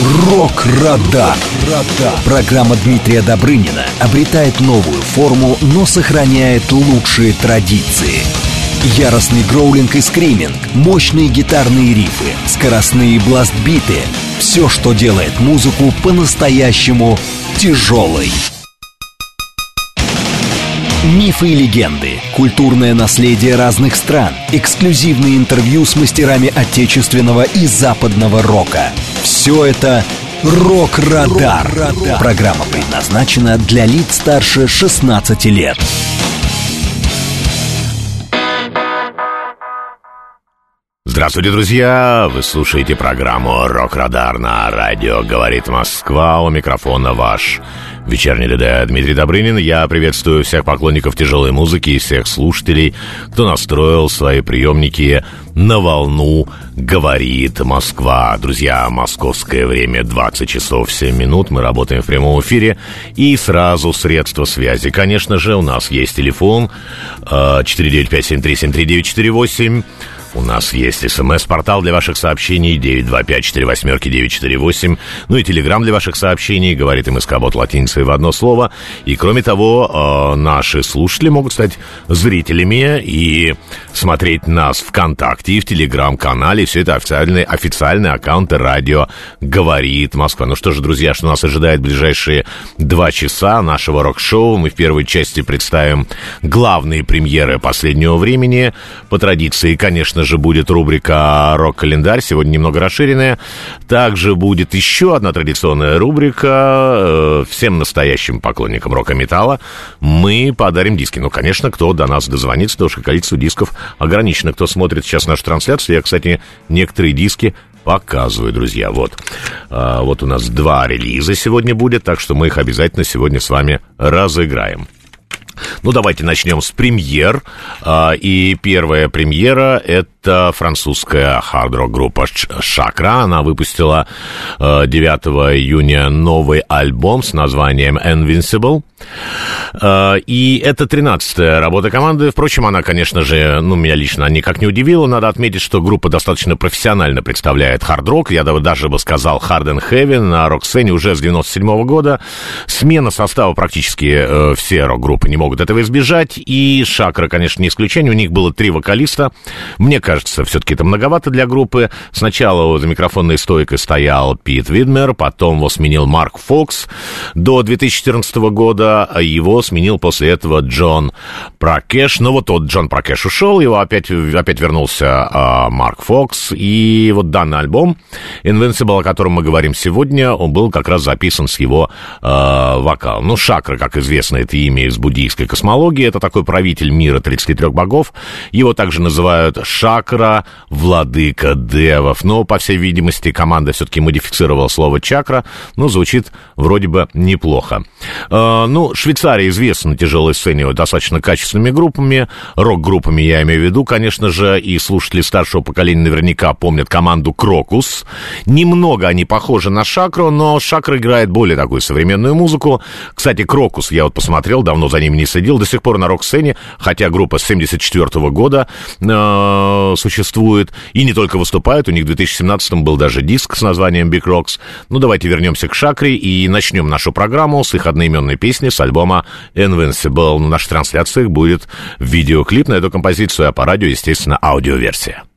Рок-Радар. Программа Дмитрия Добрынина обретает новую форму, но сохраняет лучшие традиции. Яростный гроулинг и скриминг, мощные гитарные рифы, скоростные бластбиты — все, что делает музыку по-настоящему тяжелой. Мифы и легенды, культурное наследие разных стран, эксклюзивные интервью с мастерами отечественного и западного рока. Все это «Рок-Радар». Программа предназначена для лиц старше 16 лет. Здравствуйте, друзья! Вы слушаете программу «Рок-Радар» на радио «Говорит Москва». У микрофона ваш вечерний ДД Дмитрий Добрынин. Я приветствую всех поклонников тяжелой музыки и всех слушателей, кто настроил свои приемники на волну «Говорит Москва». Друзья, московское время 20 часов 7 минут. Мы работаем в прямом эфире. И сразу средства связи. Конечно же, у нас есть телефон 495-7373-948. У нас есть смс-портал для ваших сообщений 925-48-948. Ну и телеграм для ваших сообщений, говорит МСК Бот латиницей в одно слово. И кроме того, э, наши слушатели могут стать зрителями и смотреть нас ВКонтакте и в телеграм-канале. Все это официальные, официальные аккаунты радио «Говорит Москва». Ну что же, друзья, что нас ожидает в ближайшие два часа нашего рок-шоу. Мы в первой части представим главные премьеры последнего времени. По традиции, конечно же, будет рубрика «Рок-календарь», сегодня немного расширенная. Также будет еще одна традиционная рубрика э, всем настоящим поклонникам рока-металла. Мы подарим диски. Ну, конечно, кто до нас дозвонится, потому что количество дисков ограничено. Кто смотрит сейчас нашу трансляцию, я, кстати, некоторые диски показываю, друзья. Вот. А, вот у нас два релиза сегодня будет, так что мы их обязательно сегодня с вами разыграем. Ну, давайте начнем с премьер. А, и первая премьера — это французская хард-рок группа «Шакра». Она выпустила 9 а, июня новый альбом с названием «Invincible». А, и это 13-я работа команды. Впрочем, она, конечно же, ну, меня лично никак не удивила. Надо отметить, что группа достаточно профессионально представляет хард-рок. Я даже бы сказал hard and heavy на рок-сцене уже с 97 -го года. Смена состава практически э, все рок-группы не могут этого избежать. И Шакра, конечно, не исключение. У них было три вокалиста. Мне кажется, все-таки это многовато для группы. Сначала за микрофонной стойкой стоял Пит Видмер, потом его сменил Марк Фокс. До 2014 года его сменил после этого Джон Пракеш. Ну вот тот Джон Пракеш ушел, его опять, опять вернулся а, Марк Фокс. И вот данный альбом Invincible, о котором мы говорим сегодня, он был как раз записан с его а, вокалом. Ну, Шакра, как известно, это имя из буддийской космологии. Это такой правитель мира 33 богов. Его также называют Шакра, владыка девов. Но, по всей видимости, команда все-таки модифицировала слово чакра. Ну, звучит вроде бы неплохо. А, ну, Швейцария известна на тяжелой сцене достаточно качественными группами. Рок-группами я имею в виду, конечно же, и слушатели старшего поколения наверняка помнят команду Крокус. Немного они похожи на Шакру, но Шакра играет более такую современную музыку. Кстати, Крокус, я вот посмотрел, давно за ними не следил, до сих пор на рок-сцене, хотя группа с 74 года э, существует и не только выступает, у них в 2017 был даже диск с названием Big Rocks. Ну, давайте вернемся к Шакре и начнем нашу программу с их одноименной песни с альбома Invincible. На наших трансляциях будет видеоклип на эту композицию, а по радио, естественно, аудиоверсия.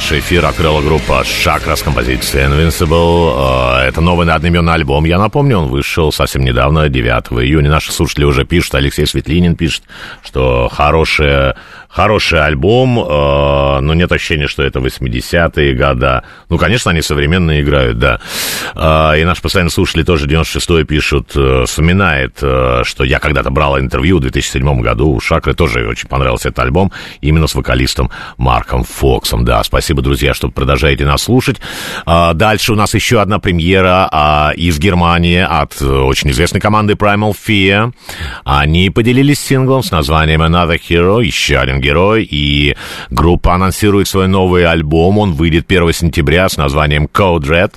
Наш эфир открыла группа Шакра с композицией Invincible. Э, это новый одноименный альбом. Я напомню, он вышел совсем недавно, 9 июня. Наши слушатели уже пишут, Алексей Светлинин пишет, что хорошая хороший альбом, э, но нет ощущения, что это 80-е года. Ну, конечно, они современные играют, да. Э, и наши постоянные слушатели тоже 96-й пишут, э, вспоминает, э, что я когда-то брал интервью в 2007 году у Шакры, тоже очень понравился этот альбом, именно с вокалистом Марком Фоксом. Да, спасибо, друзья, что продолжаете нас слушать. Э, дальше у нас еще одна премьера э, из Германии от очень известной команды Primal Fear. Они поделились синглом с названием Another Hero, еще один герой, и группа анонсирует свой новый альбом. Он выйдет 1 сентября с названием Code Red.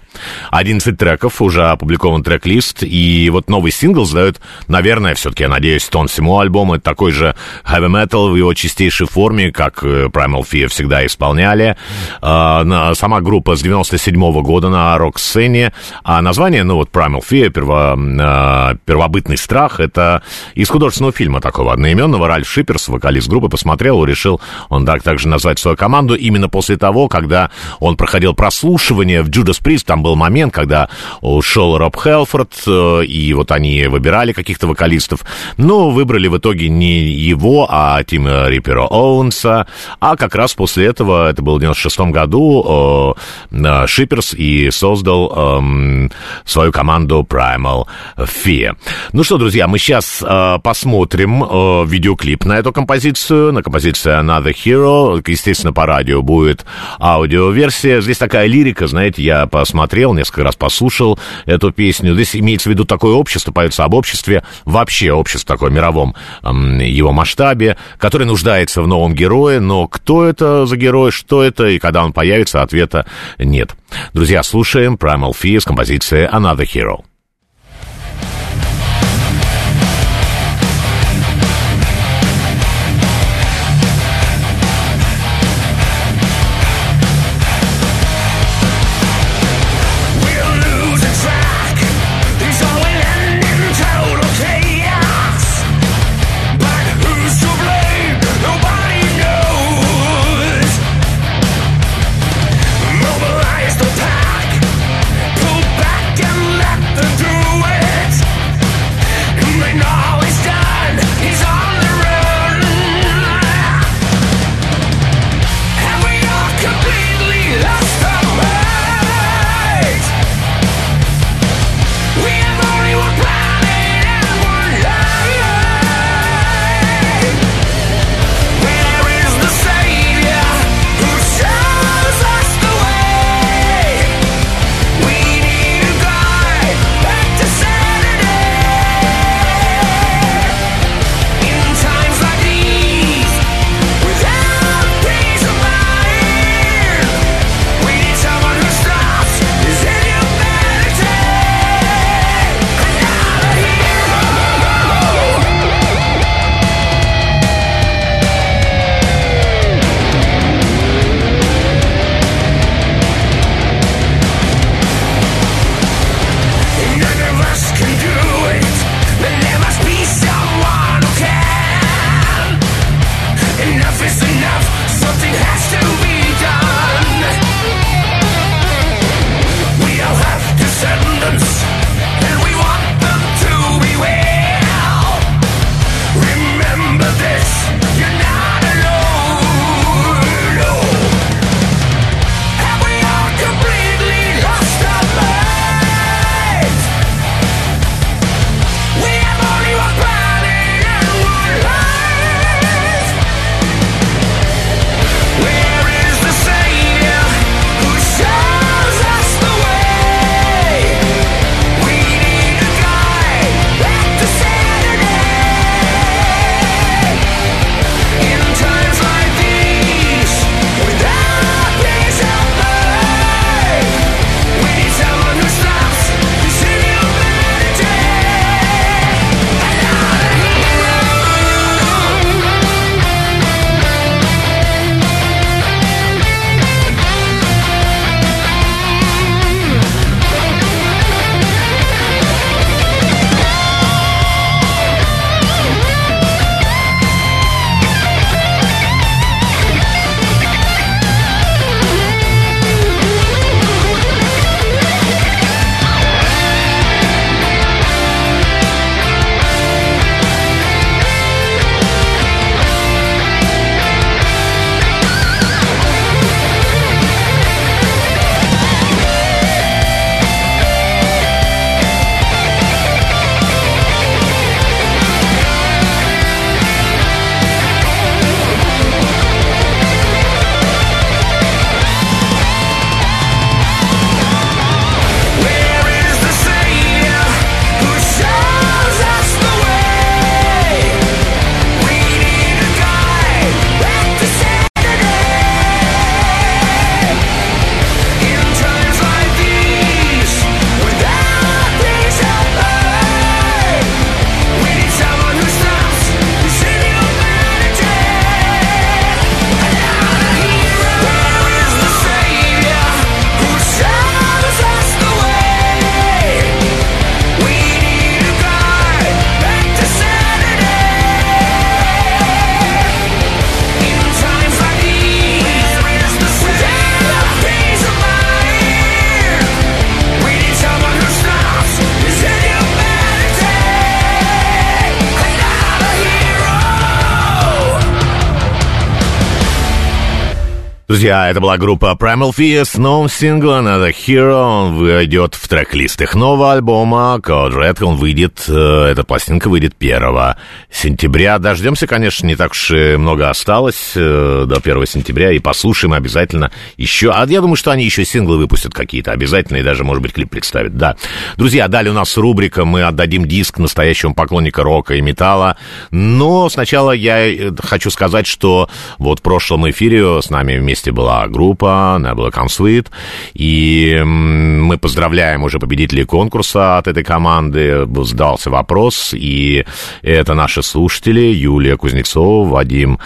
11 треков, уже опубликован трек-лист, и вот новый сингл задает, наверное, все-таки, я надеюсь, тон всему альбому. Это такой же heavy metal в его чистейшей форме, как э, Primal Fear всегда исполняли. А, сама группа с 97 -го года на рок-сцене, а название, ну вот Primal Fear, перво, а, первобытный страх, это из художественного фильма такого одноименного. Ральф Шиперс, вокалист группы, посмотрел решил он так также назвать свою команду именно после того, когда он проходил прослушивание в Judas Priest. Там был момент, когда ушел Роб Хелфорд, э, и вот они выбирали каких-то вокалистов. Но выбрали в итоге не его, а Тима Риппера Оуэнса. А как раз после этого, это было в 96 году, э, Шиперс и создал эм, свою команду Primal Fear. Ну что, друзья, мы сейчас э, посмотрим видеоклип на эту композицию, на композицию Another Hero. Естественно, по радио будет аудиоверсия. Здесь такая лирика, знаете, я посмотрел, несколько раз послушал эту песню. Здесь имеется в виду такое общество, поется об обществе, вообще общество такое мировом его масштабе, которое нуждается в новом герое, но кто это за герой, что это, и когда он появится, ответа нет. Друзья, слушаем Primal с композицией Another Hero. Друзья, это была группа Primal Fear с новым синглом Another Hero. Он войдет в трек-лист их нового альбома Code Red. Он выйдет, э, эта пластинка выйдет 1 сентября. Дождемся, конечно, не так уж и много осталось э, до 1 сентября. И послушаем обязательно еще. А я думаю, что они еще синглы выпустят какие-то обязательно. И даже, может быть, клип представят. Да. Друзья, далее у нас рубрика. Мы отдадим диск настоящему поклоннику рока и металла. Но сначала я э, хочу сказать, что вот в прошлом эфире с нами вместе месте была группа Nebula Come Sweet, и мы поздравляем уже победителей конкурса от этой команды. Сдался вопрос, и это наши слушатели Юлия Кузнецова, Вадим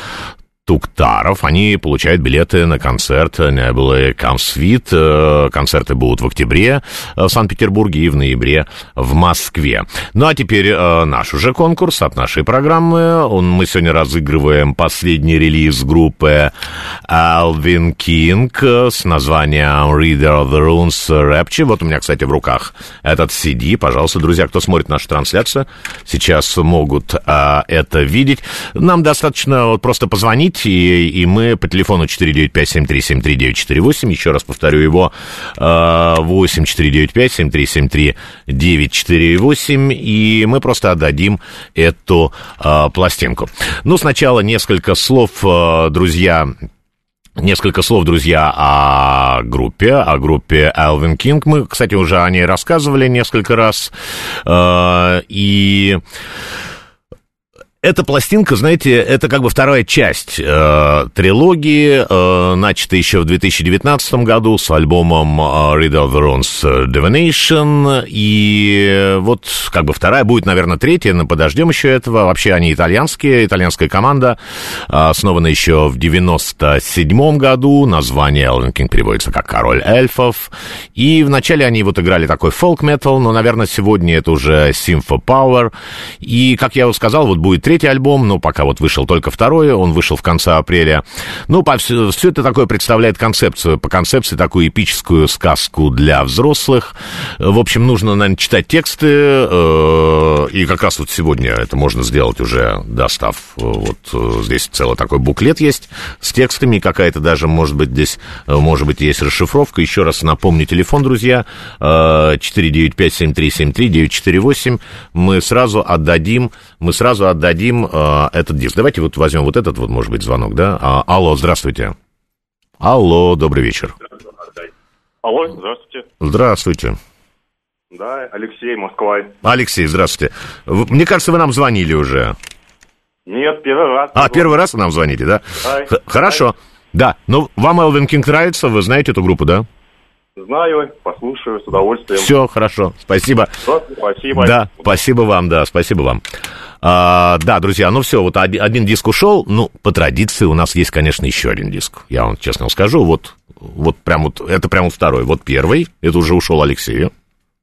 Туктаров, они получают билеты на концерт Come Sweet. Э, концерты будут в октябре в Санкт-Петербурге и в ноябре в Москве. Ну а теперь э, наш уже конкурс от нашей программы. Мы сегодня разыгрываем последний релиз группы Alvin King с названием Reader of the Runes Rapture. Вот у меня, кстати, в руках этот CD. Пожалуйста, друзья, кто смотрит нашу трансляцию, сейчас могут это видеть. Нам достаточно вот просто позвонить позвонить, и, и мы по телефону 495-7373-948, еще раз повторю его, 8-495-7373-948, и мы просто отдадим эту э, пластинку. Ну, сначала несколько слов, э, друзья, Несколько слов, друзья, о группе, о группе Alvin King. Мы, кстати, уже о ней рассказывали несколько раз. Э, и эта пластинка, знаете, это как бы вторая часть э, трилогии, э, начатая еще в 2019 году с альбомом э, Read of the Runes Divination, и вот как бы вторая будет, наверное, третья, но подождем еще этого. Вообще они итальянские, итальянская команда, э, основана еще в 97 году, название Элвин Кинг переводится как «Король эльфов», и вначале они вот играли такой фолк-метал, но, наверное, сегодня это уже Power, и, как я уже сказал, вот будет третий альбом, но пока вот вышел только второй, он вышел в конце апреля. Ну, по, все, все это такое представляет концепцию, по концепции такую эпическую сказку для взрослых. В общем, нужно, наверное, читать тексты, э, и как раз вот сегодня это можно сделать уже, достав, э, вот э, здесь целый такой буклет есть с текстами, какая-то даже, может быть, здесь, э, может быть, есть расшифровка. Еще раз напомню телефон, друзья, э, 495-7373-948. Мы сразу отдадим, мы сразу отдадим дадим э, этот диск. Давайте вот возьмем вот этот вот, может быть, звонок, да? А, алло, здравствуйте. Алло, добрый вечер. Алло, здравствуйте. Здравствуйте. Да, Алексей, Москва. Алексей, здравствуйте. Мне кажется, вы нам звонили уже. Нет, первый раз. А, первый раз вы нам звоните, да? Да. Хорошо. Да, ну вам Элвин Кинг нравится, вы знаете эту группу, да? Знаю, послушаю с удовольствием. Все, хорошо, спасибо. Спасибо. Да, спасибо вам, да, спасибо вам. А, да, друзья, ну все, вот один, один диск ушел. Ну, по традиции у нас есть, конечно, еще один диск. Я вам честно скажу, вот, вот прям вот, это прям вот второй. Вот первый, это уже ушел Алексею.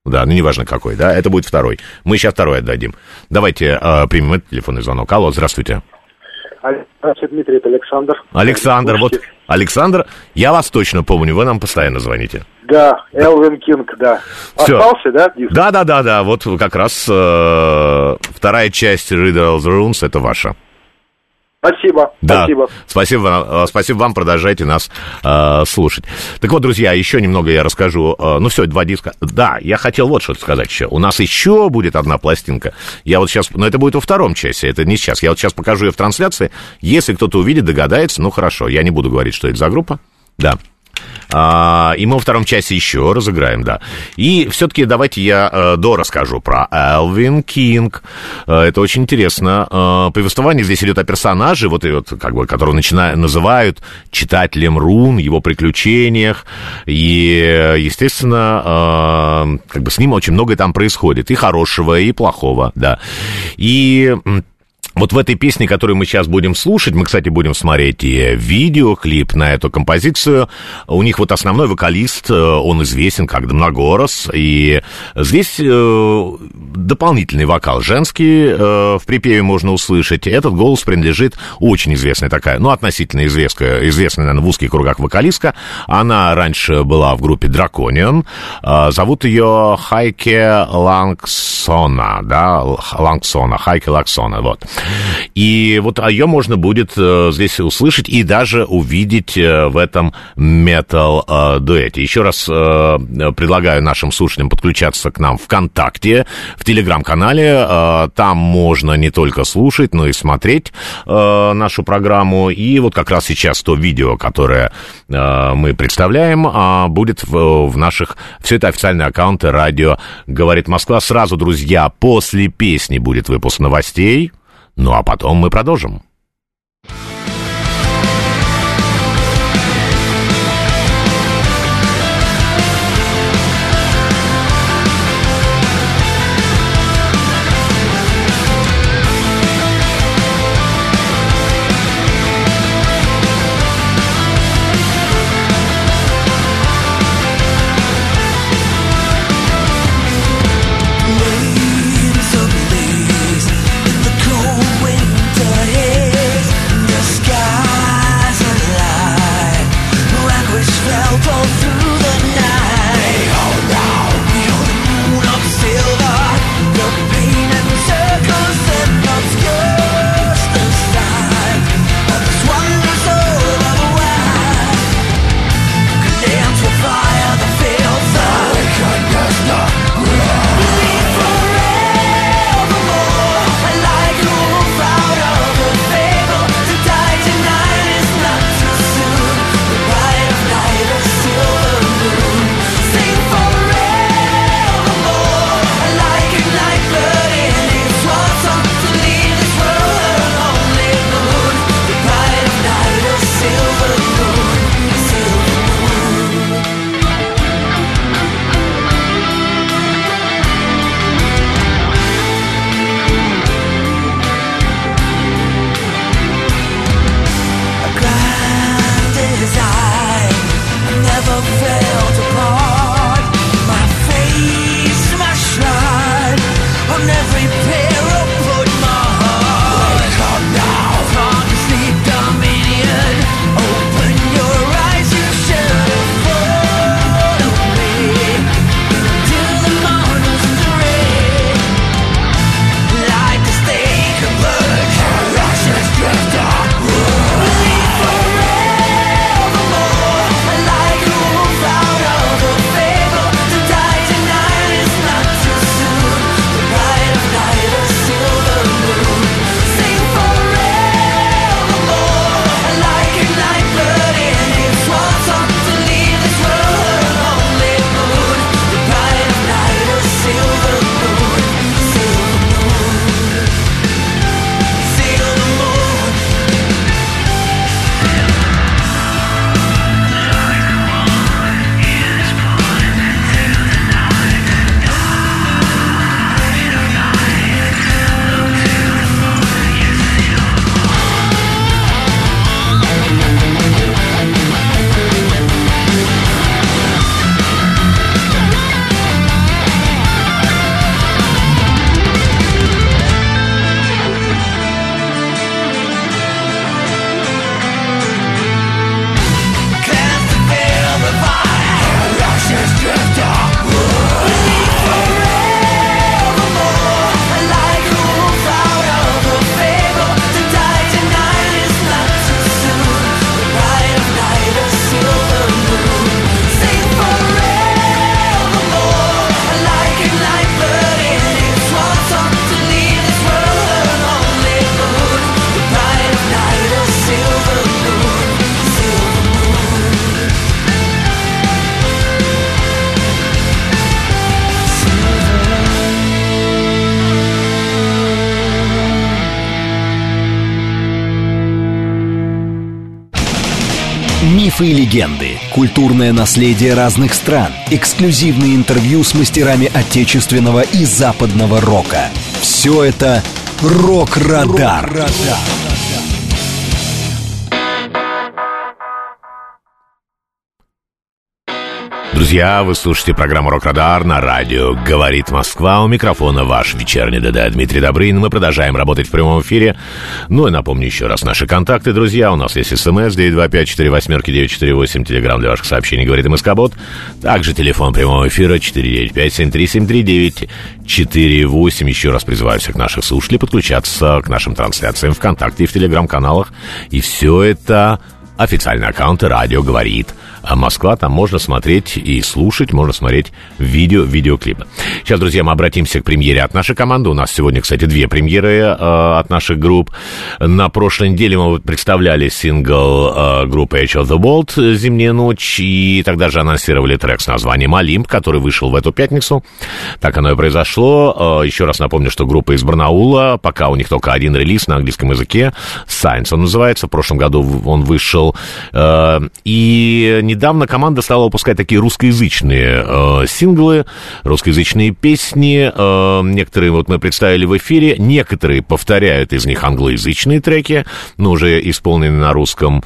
Да, ну неважно какой, да, это будет второй. Мы сейчас второй отдадим. Давайте э, примем этот телефонный звонок. Алло, здравствуйте. Здравствуйте, Дмитрий, это Александр. Александр, вот, Александр, я вас точно помню, вы нам постоянно звоните. Да, Элвин Кинг, да. Всё. Остался, да, диск? Да, да, да, да, вот как раз э, вторая часть the Runes это ваша. Спасибо, Да, спасибо. спасибо, э, спасибо вам, продолжайте нас э, слушать. Так вот, друзья, еще немного я расскажу. Э, ну все, два диска. Да, я хотел вот что сказать еще. У нас еще будет одна пластинка. Я вот сейчас, но это будет во втором части, это не сейчас. Я вот сейчас покажу ее в трансляции. Если кто-то увидит, догадается, ну хорошо, я не буду говорить, что это за группа. Да. А, и мы во втором часе еще разыграем, да. И все-таки давайте я э, до расскажу про Элвин Кинг. Э, это очень интересно. Э, повествование здесь идет о персонаже, вот, и вот как бы, которого начинают, называют читателем рун, его приключениях. И, естественно, э, как бы с ним очень многое там происходит. И хорошего, и плохого, да. И... вот в этой песне, которую мы сейчас будем слушать, мы, кстати, будем смотреть и видеоклип на эту композицию. У них вот основной вокалист, э, он известен как Дмногорос, и здесь э, дополнительный вокал женский э, в припеве можно услышать. Этот голос принадлежит очень известной такая, ну, относительно известная, известная, наверное, в узких кругах вокалистка. Она раньше была в группе Драконион. Э, зовут ее Хайке Лангсона, да, Лангсона, Хайке Лангсона, вот. И вот ее можно будет э, здесь услышать и даже увидеть э, в этом метал-дуэте. Еще раз э, предлагаю нашим слушателям подключаться к нам ВКонтакте, в Телеграм-канале. Э, там можно не только слушать, но и смотреть э, нашу программу. И вот как раз сейчас то видео, которое э, мы представляем, э, будет в наших... Все это официальные аккаунты радио «Говорит Москва». Сразу, друзья, после песни будет выпуск новостей. Ну а потом мы продолжим. Наследие разных стран, эксклюзивные интервью с мастерами отечественного и западного рока. Все это «Рок-Радар». рок Друзья, вы слушаете программу «Рок-Радар» на радио «Говорит Москва». У микрофона ваш вечерний ДД Дмитрий Добрын. Мы продолжаем работать в прямом эфире. Ну и напомню еще раз наши контакты, друзья. У нас есть смс 925-48-948, телеграмм для ваших сообщений «Говорит МСК-бот». Также телефон прямого эфира 495-7373-948. Еще раз призываю всех наших слушателей подключаться к нашим трансляциям ВКонтакте и в телеграм-каналах. И все это официальный аккаунт «Радио говорит а Москва, там можно смотреть и слушать, можно смотреть видео, видеоклипы. Сейчас, друзья, мы обратимся к премьере от нашей команды. У нас сегодня, кстати, две премьеры э, от наших групп. На прошлой неделе мы представляли сингл э, группы Age of the World «Зимняя ночь», и тогда же анонсировали трек с названием «Олимп», который вышел в эту пятницу. Так оно и произошло. Э, еще раз напомню, что группа из Барнаула, пока у них только один релиз на английском языке, Science он называется, в прошлом году он вышел. Э, и не недавно команда стала выпускать такие русскоязычные э, синглы, русскоязычные песни. Э, некоторые вот мы представили в эфире, некоторые повторяют из них англоязычные треки, но уже исполнены на русском.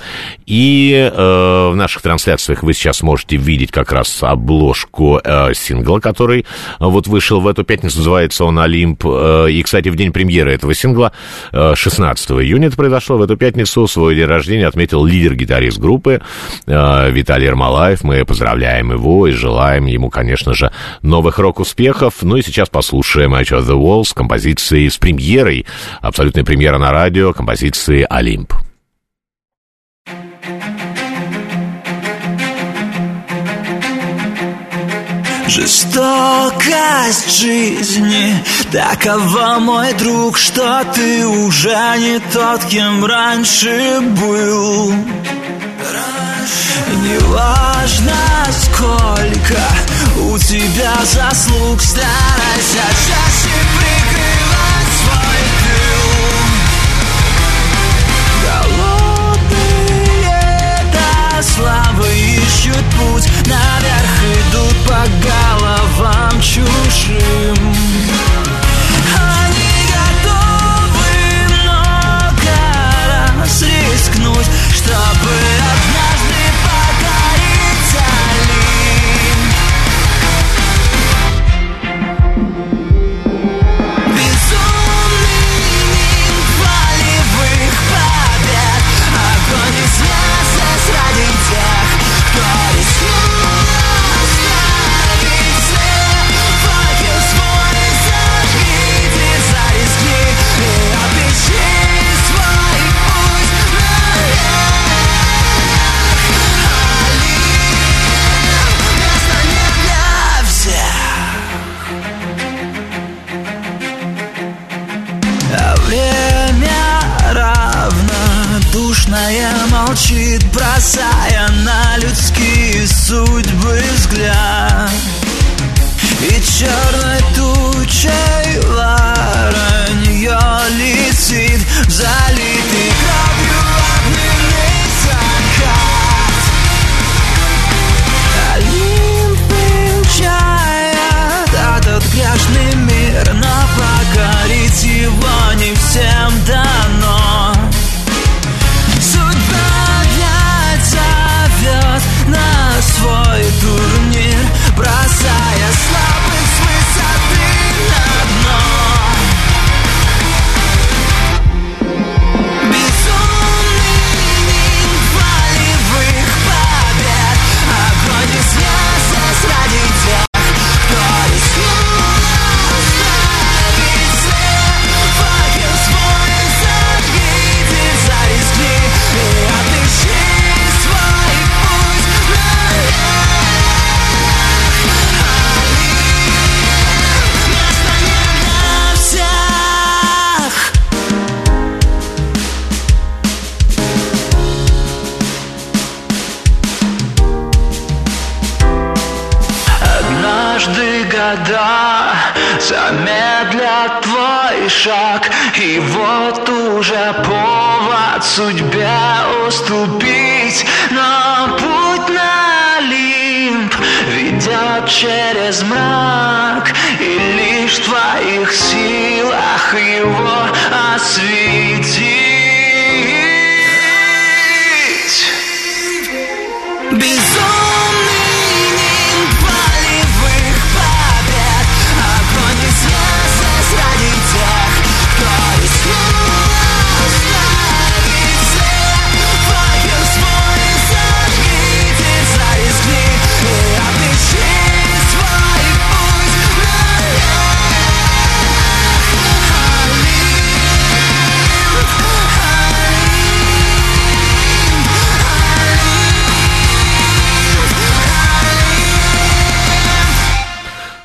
И в наших трансляциях вы сейчас можете видеть как раз обложку сингла, который вот вышел в эту пятницу, называется он «Олимп». И, кстати, в день премьеры этого сингла, э, 16 июня это произошло, в эту пятницу свой день рождения отметил лидер-гитарист группы э, Виталий Ермолаев. Мы поздравляем его и желаем ему, конечно же, новых рок-успехов. Ну и сейчас послушаем Match of the Wall с композицией, с премьерой, абсолютной премьера на радио, композиции «Олимп». Жестокость жизни Такова, мой друг, что ты уже не тот, кем раньше был? Неважно, сколько у тебя заслуг Старайся чаще прикрывать свой тыл. Голодные до славы ищут путь Наверх идут по головам чужим рискнуть Чтобы молчит, бросая на людские судьбы взгляд. И черной тучей воронье летит в залитый кровью огненный закат. Олимп венчает этот грешный мир, но покорить его не всем дано.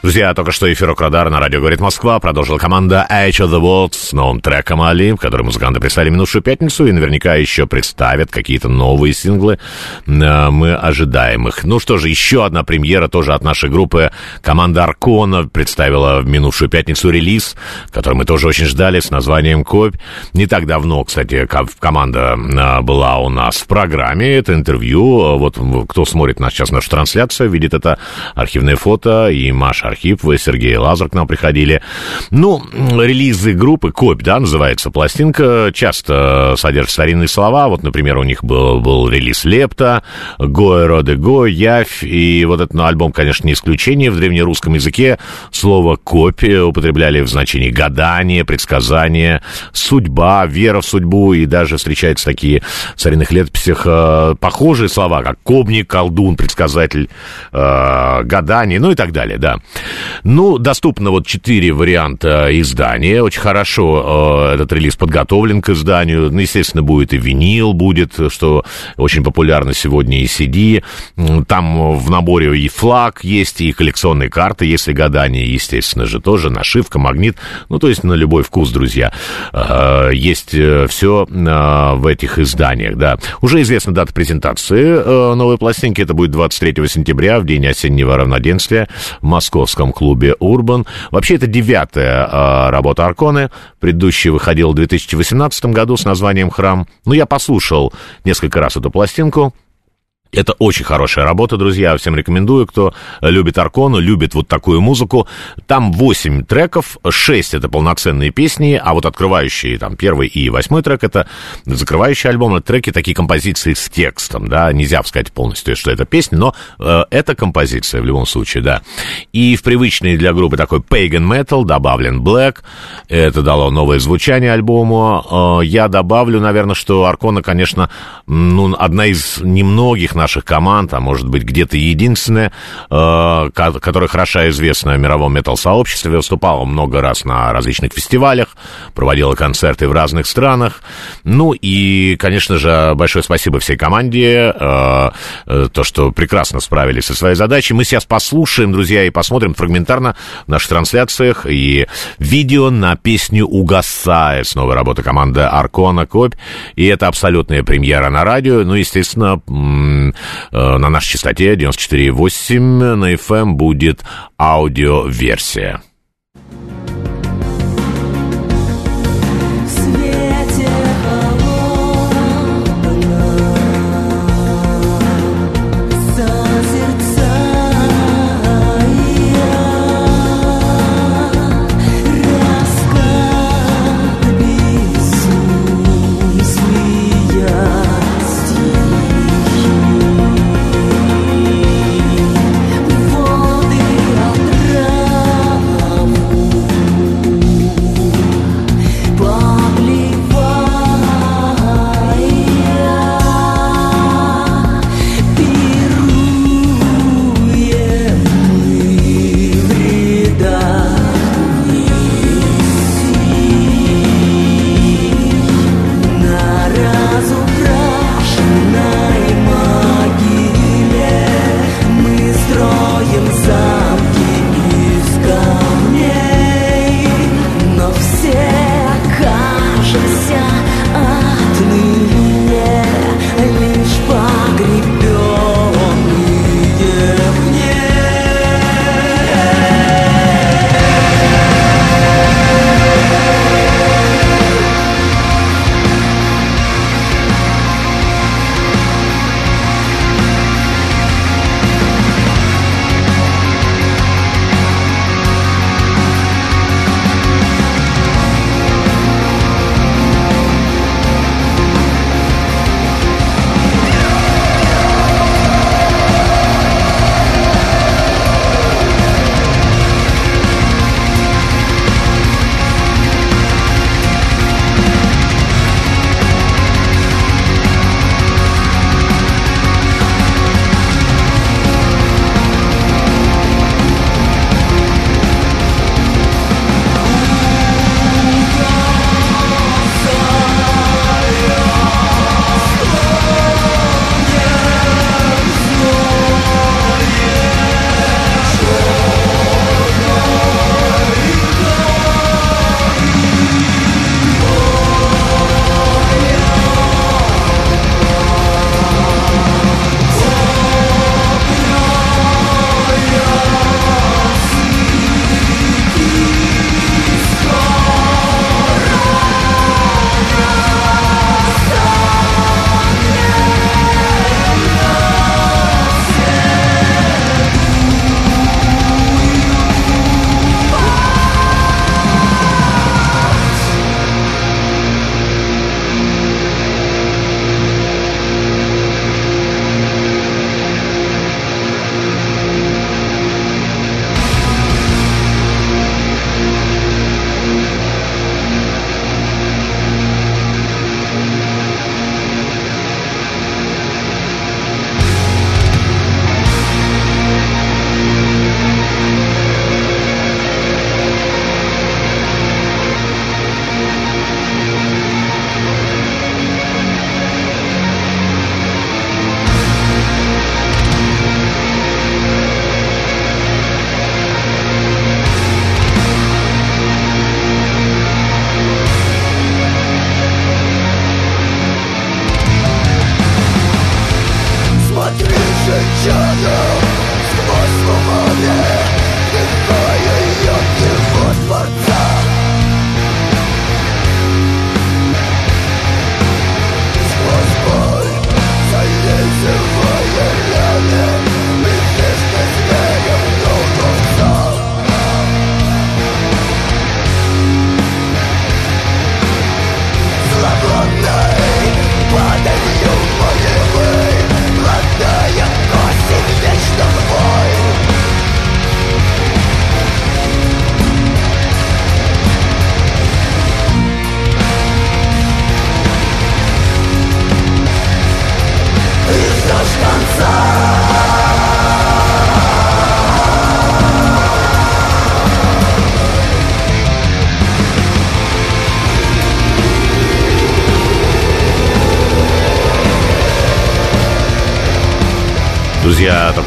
Друзья, только что эфир Радар на радио «Говорит Москва» продолжила команда Edge of the World с новым треком «Али», который музыканты прислали минувшую пятницу и наверняка еще представят какие-то новые синглы. Э, мы ожидаем их. Ну что же, еще одна премьера тоже от нашей группы. Команда Аркона представила в минувшую пятницу релиз, который мы тоже очень ждали, с названием «Копь». Не так давно, кстати, команда э, была у нас в программе. Это интервью. Вот кто смотрит нас сейчас нашу трансляцию, видит это архивное фото. И Маша Архипова, и Сергей Лазар к нам приходили. Ну, релизы группы «Копь», да, называется пластинка, часто содержит старинные слова. Вот, например, у них был, был релиз «Лепта», «Гоэро де Го», «Явь». И вот этот ну, альбом, конечно, не исключение. В древнерусском языке слово «копь» употребляли в значении гадание, предсказание, судьба, вера в судьбу. И даже встречаются такие в старинных летописях э, похожие слова, как «кобник», «колдун», «предсказатель», э, «гадание», ну и так далее, да. Ну, доступно вот четыре варианта издания. Очень хорошо э, этот релиз подготовлен к изданию. Ну, естественно, будет и винил будет, что очень популярно сегодня, и CD. Там в наборе и флаг есть, и коллекционные карты, если гадание, естественно же, тоже нашивка, магнит. Ну, то есть на любой вкус, друзья. Э, есть э, все э, в этих изданиях, да. Уже известна дата презентации э, новой пластинки. Это будет 23 сентября, в день осеннего равноденствия в московском клубе «Урбан». Вообще, это девятая э, работа Арконы. Предыдущий выходил в 2018 году с названием «Храм». Ну, я послушал несколько раз эту пластинку. Это очень хорошая работа, друзья. Всем рекомендую, кто любит Аркону, любит вот такую музыку. Там 8 треков, 6 это полноценные песни, а вот открывающие там первый и восьмой трек это закрывающий альбом. Это треки, такие композиции с текстом, да. Нельзя сказать полностью, что это песня, но э, это композиция в любом случае, да. И в привычный для группы такой Pagan Metal добавлен Black. Это дало новое звучание альбому. Э, я добавлю, наверное, что Аркона, конечно, ну, одна из немногих наших команд, а может быть где-то единственная, э, которая хорошо известна в мировом метал-сообществе, выступала много раз на различных фестивалях, проводила концерты в разных странах. Ну и, конечно же, большое спасибо всей команде, э, э, то, что прекрасно справились со своей задачей. Мы сейчас послушаем, друзья, и посмотрим фрагментарно в наших трансляциях и видео на песню «Угасает». Снова работа команды Аркона Копь. И это абсолютная премьера на радио. Ну, естественно, Э, на нашей частоте 94,8 на FM будет аудиоверсия.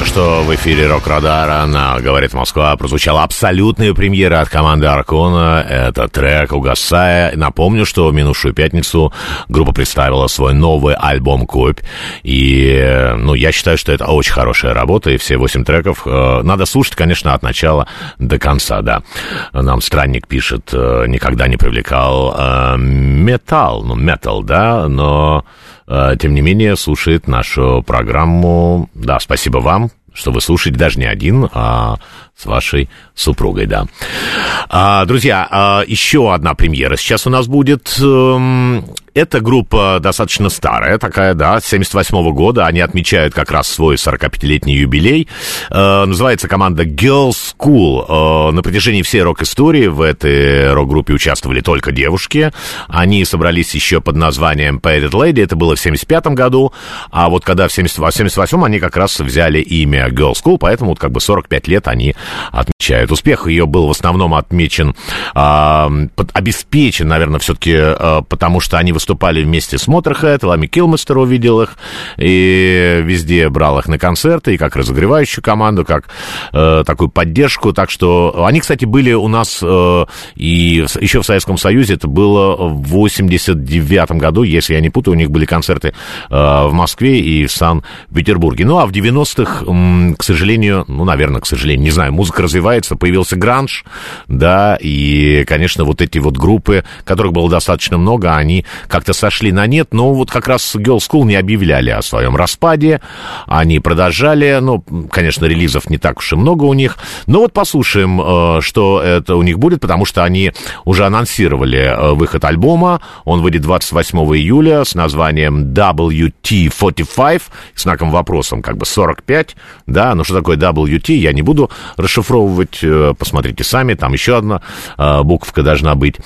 Что в эфире Рок-Радара на «Говорит Москва» прозвучала абсолютная премьера от команды Аркона. Это трек «Угасая». Напомню, что в минувшую пятницу группа представила свой новый альбом «Копь». И, ну, я считаю, что это очень хорошая работа, и все восемь треков э, надо слушать, конечно, от начала до конца, да. Нам Странник пишет, э, никогда не привлекал э, металл, ну, метал, да, но тем не менее, слушает нашу программу. Да, спасибо вам, что вы слушаете даже не один, а с вашей супругой, да. А, друзья, а, еще одна премьера сейчас у нас будет. Эм, эта группа достаточно старая такая, да, 78 -го года. Они отмечают как раз свой 45-летний юбилей. Э, называется команда Girls School. Э, на протяжении всей рок-истории в этой рок-группе участвовали только девушки. Они собрались еще под названием Painted Lady. Это было в 75 году. А вот когда в 78-м они как раз взяли имя Girls School, поэтому вот как бы 45 лет они отмечают. Успех ее был в основном отмечен, э, под, обеспечен, наверное, все-таки, э, потому что они выступали вместе с Motorhead, Лами Килмастер увидел их, и везде брал их на концерты, и как разогревающую команду, как э, такую поддержку. Так что они, кстати, были у нас э, и еще в Советском Союзе, это было в 89 году, если я не путаю, у них были концерты э, в Москве и в Санкт-Петербурге. Ну, а в 90-х, к сожалению, ну, наверное, к сожалению, не знаю, музыка развивается, появился гранж, да, и, конечно, вот эти вот группы, которых было достаточно много, они как-то сошли на нет, но вот как раз Girl School не объявляли о своем распаде, они продолжали, ну, конечно, релизов не так уж и много у них, но вот послушаем, э, что это у них будет, потому что они уже анонсировали э, выход альбома, он выйдет 28 июля с названием WT45, с знаком вопросом, как бы 45, да, ну что такое WT, я не буду расшифровывать, э, посмотрите сами, там еще одна э, буковка должна быть.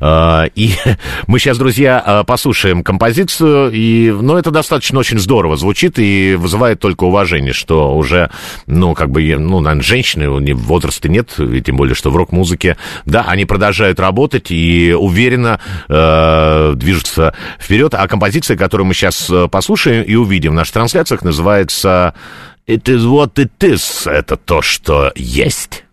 Э, и мы сейчас, друзья, послушаем композицию, и, ну, это достаточно очень здорово звучит и вызывает только уважение, что уже, ну, как бы, ну, наверное, женщины, возраста нет, и тем более, что в рок-музыке, да, они продолжают работать и уверенно э, движутся вперед. А композиция, которую мы сейчас послушаем и увидим в наших трансляциях, называется It is what it is. Это то, что есть.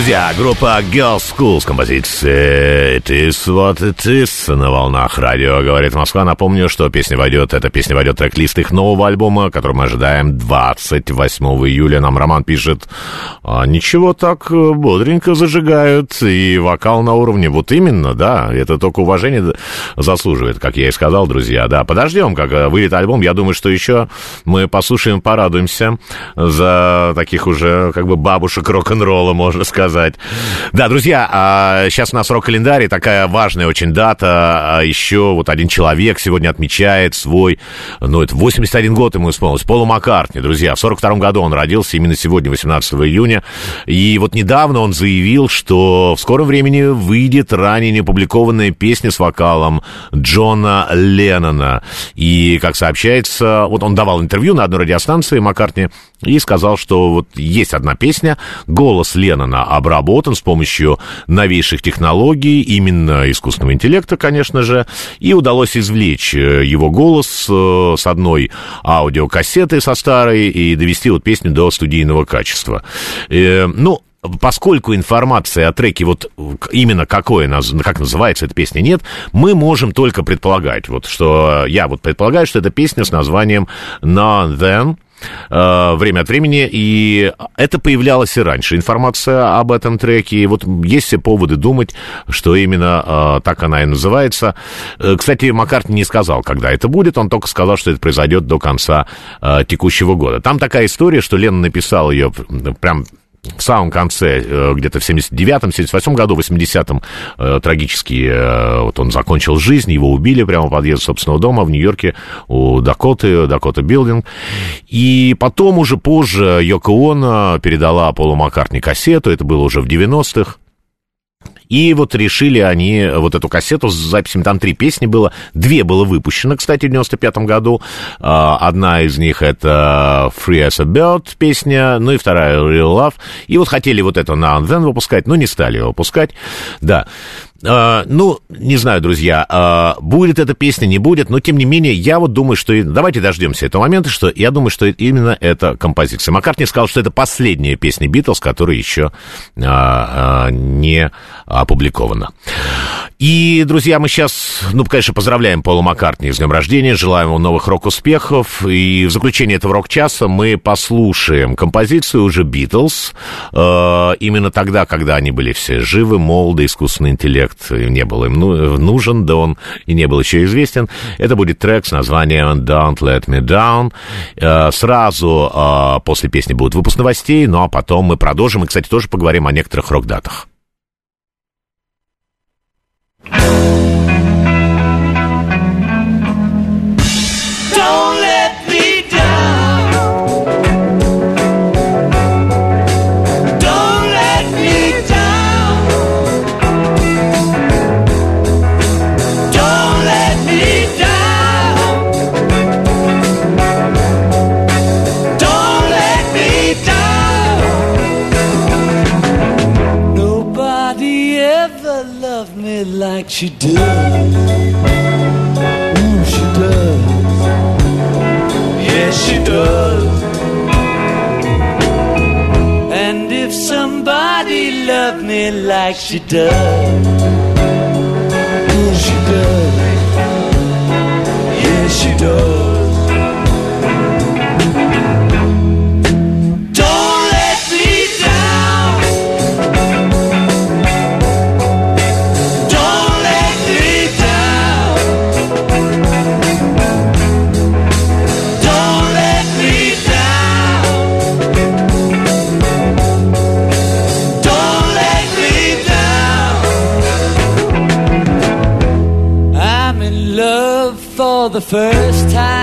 Друзья, группа Girls School с композицией It is what it is на волнах радио говорит Москва. Напомню, что песня войдет, эта песня войдет трек-лист их нового альбома, который мы ожидаем 28 июля. Нам Роман пишет, а, ничего так э, бодренько зажигают, и вокал на уровне, вот именно, да, это только уважение заслуживает, как я и сказал, друзья, да. Подождем, как э, выйдет альбом, я думаю, что еще мы послушаем, порадуемся за таких уже, как бы, бабушек рок-н-ролла, можно сказать сказать. Да, друзья, а, сейчас у нас рок-календарь, такая важная очень дата. А еще вот один человек сегодня отмечает свой, ну, это 81 год ему исполнилось, Полу Маккартни, друзья. В 42 году он родился, именно сегодня, 18 июня. И вот недавно он заявил, что в скором времени выйдет ранее не опубликованная песня с вокалом Джона Леннона. И, как сообщается, вот он давал интервью на одной радиостанции Маккартни и сказал, что вот есть одна песня, голос Леннона обработан с помощью новейших технологий, именно искусственного интеллекта, конечно же, и удалось извлечь э, его голос э, с одной аудиокассеты со старой и довести вот песню до студийного качества. Э, ну, поскольку информации о треке, вот именно какое, как называется эта песня, нет, мы можем только предполагать, вот что я вот предполагаю, что это песня с названием «Now Then», э, время от времени, и это появлялось и раньше, информация об этом треке, и вот есть все поводы думать, что именно э, так она и называется. Э, кстати, Маккартни не сказал, когда это будет, он только сказал, что это произойдет до конца э, текущего года. Там такая история, что Лена написал ее прям в самом конце, э, где-то в 79-м, 78-м году, 80-м, э, трагически э, вот он закончил жизнь, его убили прямо у подъезда собственного дома в Нью-Йорке у Дакоты, Дакота Билдинг. И потом уже позже Йоко Оно передала Полу Маккартни кассету, это было уже в 90-х, и вот решили они вот эту кассету с записями, там три песни было, две было выпущено, кстати, в 95-м году. А, одна из них это Free as a Bird песня, ну и вторая Real Love. И вот хотели вот это на Unven выпускать, но не стали его выпускать. Да. Uh, ну, не знаю, друзья, uh, будет эта песня, не будет, но тем не менее, я вот думаю, что... Давайте дождемся этого момента, что я думаю, что именно эта композиция. Маккартни сказал, что это последняя песня Битлз, которая еще uh, не опубликована. И, друзья, мы сейчас, ну, конечно, поздравляем Пола Маккартни с днем рождения, желаем ему новых рок-успехов. И в заключение этого рок-часа мы послушаем композицию уже Битлз. Именно тогда, когда они были все живы, молоды, искусственный интеллект проект не был им ну, нужен, да он и не был еще известен. Это будет трек с названием Don't Let Me Down. Э, сразу э, после песни будет выпуск новостей, ну а потом мы продолжим и, кстати, тоже поговорим о некоторых рок-датах. Thank you. She does. Ooh, she does. Yes, she does. And if somebody loved me like she does, ooh, she does. Yes, she does. First time.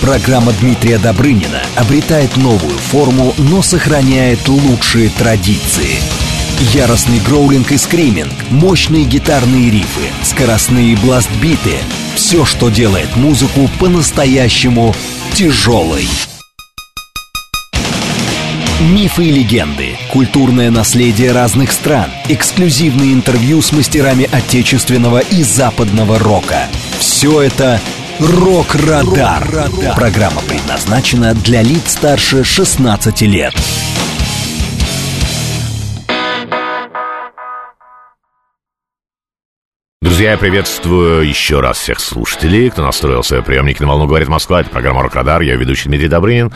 Программа Дмитрия Добрынина обретает новую форму, но сохраняет лучшие традиции. Яростный гроулинг и скриминг, мощные гитарные рифы, скоростные бластбиты — все, что делает музыку по-настоящему тяжелой. Мифы и легенды, культурное наследие разных стран, эксклюзивные интервью с мастерами отечественного и западного рока. Все это «Рок-Радар». Программа предназначена для лиц старше 16 лет. Друзья, я приветствую еще раз всех слушателей, кто настроил свои приемники на волну «Говорит Москва». Это программа «Рок-Радар». Я ведущий Дмитрий Добрынин.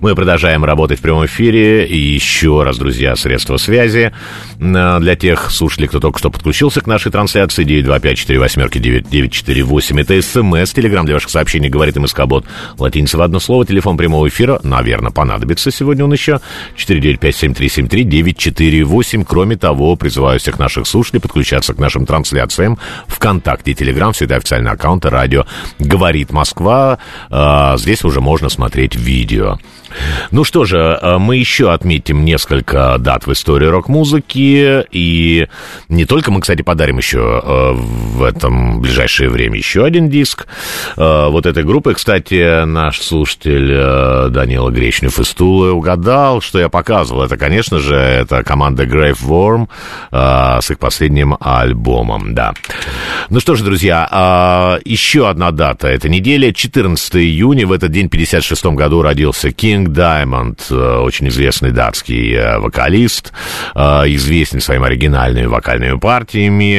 Мы продолжаем работать в прямом эфире. И еще раз, друзья, средства связи э, для тех слушателей, кто только что подключился к нашей трансляции. 925-48-9948. Это СМС. Телеграмм для ваших сообщений «Говорит МСК-бот». Латиница в одно слово. Телефон прямого эфира. Наверное, понадобится сегодня он еще. 495-7373-948. Кроме того, призываю всех наших слушателей подключаться к нашим трансляциям ВКонтакте и Телеграм, всегда официальные аккаунты радио «Говорит Москва». А, Здесь уже можно смотреть видео. Ну что же, а, мы еще отметим несколько дат в истории рок-музыки. И не только мы, кстати, подарим еще а, в этом ближайшее время еще один диск. А, Вот этой группы, кстати, наш слушатель Данила Гречнев из Тулы угадал, что я показывал. Это, конечно же, это команда Grave Worm с их последним альбомом, да. Ну что ж, друзья, еще одна дата этой недели, 14 июня. В этот день, в 56 году, родился King Diamond, э, очень известный датский э, вокалист, э, известный своими оригинальными вокальными партиями,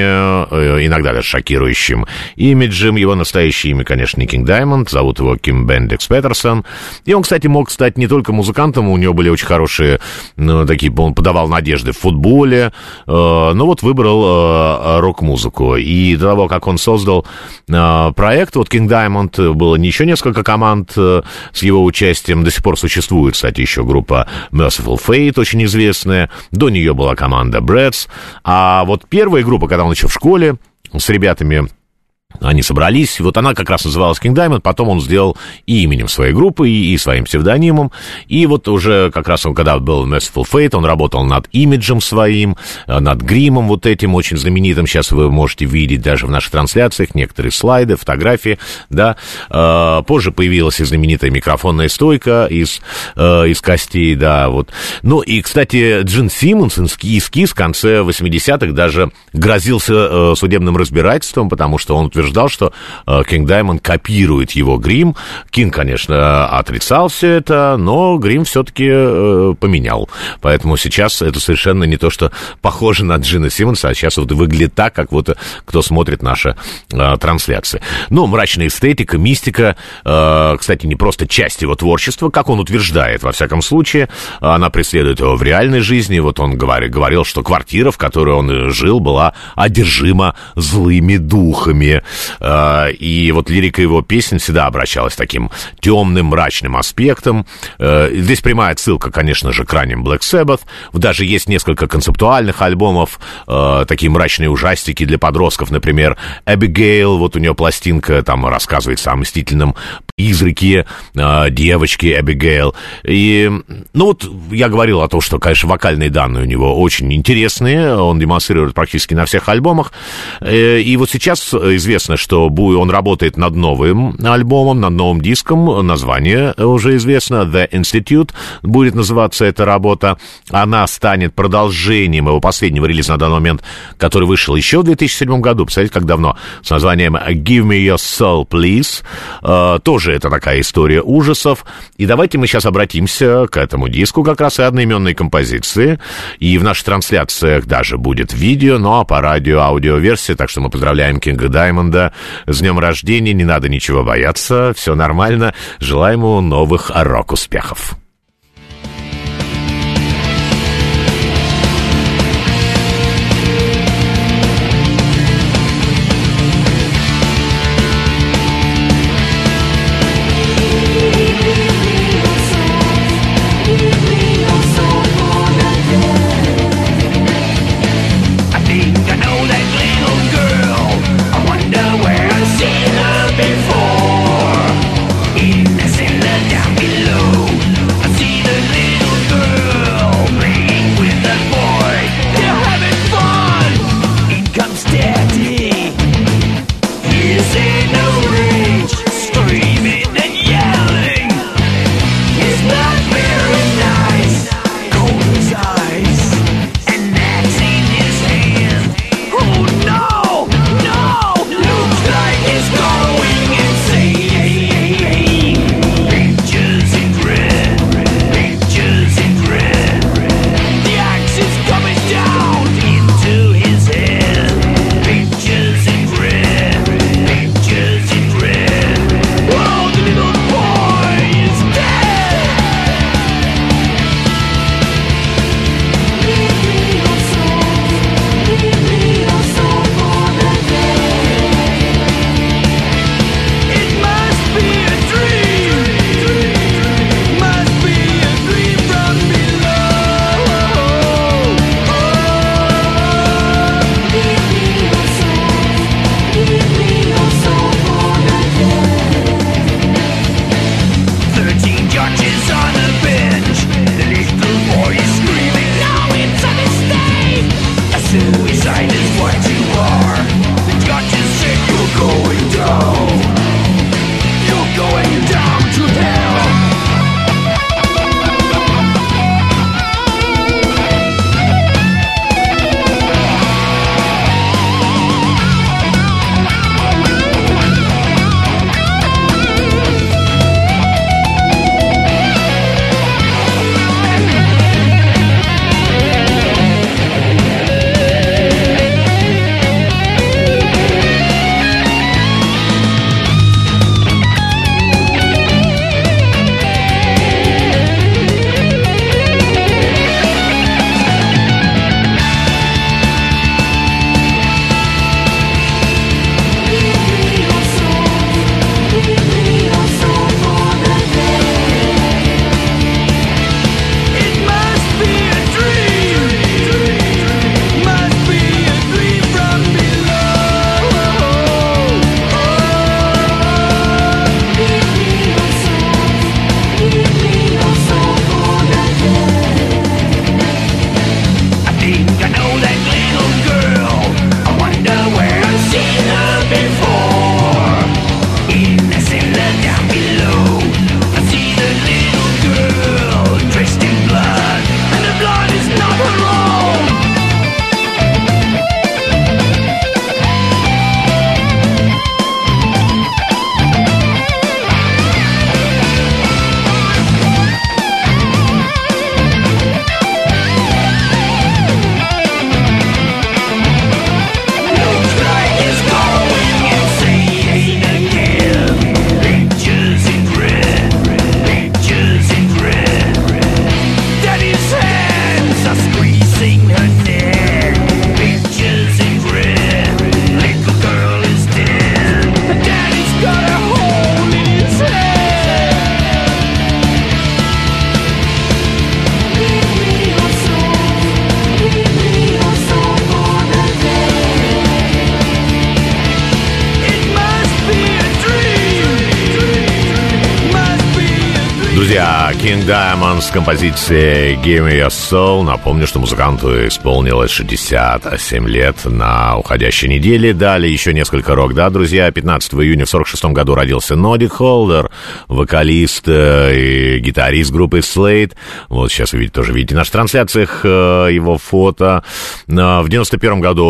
иногда даже шокирующим имиджем. Его настоящее имя, конечно, не King Diamond, зовут его Ким Бендекс Петерсон. И он, кстати, мог стать не только музыкантом, у него были очень хорошие, ну, такие, он подавал надежды в футболе, но вот выбрал рок-музыку. И до того, как он создал проект, вот King Diamond, было еще несколько команд с его участием, до сих пор существует, кстати, еще группа Merciful Fate, очень известная, до нее была команда Bratz, а вот первая группа, когда он еще в школе, с ребятами они собрались, вот она как раз называлась King Diamond, потом он сделал и именем своей группы, и, и своим псевдонимом, и вот уже как раз он, когда был Merciful Fate, он работал над имиджем своим, э, над гримом вот этим очень знаменитым, сейчас вы можете видеть даже в наших трансляциях некоторые слайды, фотографии, да, Э, позже появилась и знаменитая микрофонная стойка из, э, из костей, да, вот. Ну и, кстати, Джин Симмонс из Kiss в конце 80-х даже грозился судебным разбирательством, потому что он утверждал, что э, King Diamond копирует его грим. Кинг, конечно, отрицал все это, но грим все-таки э, поменял. Поэтому сейчас это совершенно не то, что похоже на Джина Симмонса, а сейчас вот выглядит так, как вот э, кто смотрит наши э, трансляции. Ну, мрачная эстетика, мистика, э, кстати, не просто часть его творчества, как он утверждает, во всяком случае, она преследует его в реальной жизни. Вот он говорит, говорил, что квартира, в которой он жил, была одержима злыми духами. Э, И вот лирика его песен всегда обращалась таким темным, мрачным аспектом. Э, Здесь прямая ссылка, конечно же, к ранним Black Sabbath. Даже есть несколько концептуальных альбомов, э, такие мрачные ужастики для подростков, например, Эбигейл, вот у нее пластинка, там рассказывается о мстительном призраке девочки Эбигейл. И, ну вот, я говорил о том, что, конечно, вокальные данные у него очень интересные, он демонстрирует практически на всех альбомах. И вот сейчас известно, что Буй, он работает над новым альбомом, над новым диском, название уже известно, The Institute будет называться эта работа. Она станет продолжением его последнего релиза на данный момент, который вышел еще в 2007 году, представляете, как давно, с названием Give Me Your Soul, Please. Э, Тоже это такая история ужасов. И давайте мы сейчас обратимся к этому диску как раз и одноименной композиции. И в наших трансляциях даже будет видео, но по радио аудиоверсии, так что мы поздравляем Кинга Даймонда да, с днем рождения, не надо ничего бояться, все нормально. Желаем ему новых рок-успехов. Друзья, King Diamond с композицией Give Me Your Soul. Напомню, что музыканту исполнилось 67 лет на уходящей неделе. Далее еще несколько рок, да, друзья. 15 июня в 46 году родился Ноди Холдер, вокалист э, и гитарист группы Slate. Вот сейчас вы видите, тоже видите на наших трансляциях э, его фото. Э, в 91 году,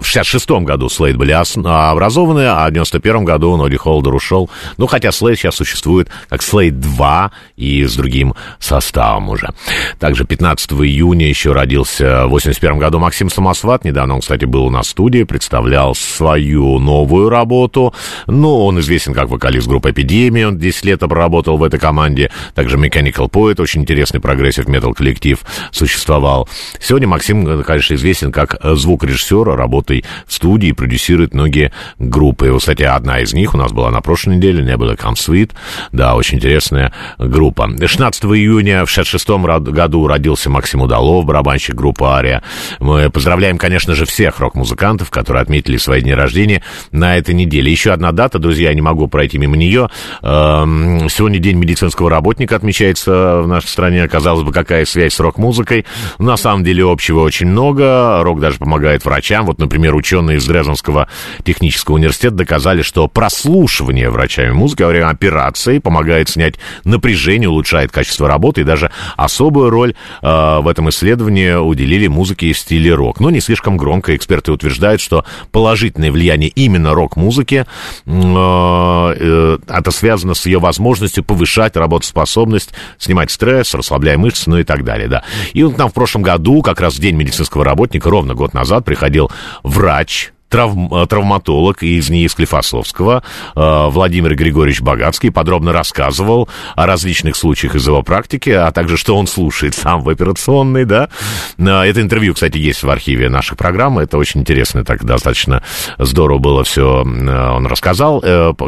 в 66 году Slate были образованы, а в 91 году Ноди Холдер ушел. Ну, хотя Slade сейчас существует как Slade 2, и с другим составом уже. Также 15 июня еще родился в 81 году Максим Самосват. Недавно он, кстати, был у нас в студии, представлял свою новую работу. Ну, он известен как вокалист группы «Эпидемия». Он 10 лет проработал в этой команде. Также Mechanical Poet, очень интересный progressive metal коллектив, существовал. Сегодня Максим, конечно, известен как звукорежиссер, работой в студии, продюсирует многие группы. И, кстати, одна из них у нас была на прошлой неделе, не было Come Sweet. Да, очень интересная группа. 16 июня в 66 году родился Максим Удалов, барабанщик группы «Ария». Мы поздравляем, конечно же, всех рок-музыкантов, которые отметили свои дни рождения на этой неделе. Еще одна дата, друзья, я не могу пройти мимо нее. Эм, Сегодня День медицинского работника отмечается в нашей стране. Казалось бы, какая связь с рок-музыкой. На самом деле общего очень много. Рок даже помогает врачам. Вот, например, ученые из Дрезденского технического университета доказали, что прослушивание врачами музыки во время операции помогает снять напряжение, улучшает качество работы. И даже особую роль э, в этом исследовании уделили музыке в стиле рок. Но не слишком громко. Эксперты утверждают, что положительное влияние именно рок-музыки э, э, это связано с ее возможностью повышать работоспособность, снимать стресс, расслабляя мышцы, ну и так далее, да. И вот нам в прошлом году, как раз в День медицинского работника, ровно год назад, приходил врач, травм- э, травматолог из НИИ Склифосовского э, Владимир Григорьевич Богатский подробно рассказывал о различных случаях из его практики, а также что он слушает сам в операционной, да. Э, Это интервью, кстати, есть в архиве нашей программы, это очень интересно, так достаточно здорово было все он рассказал.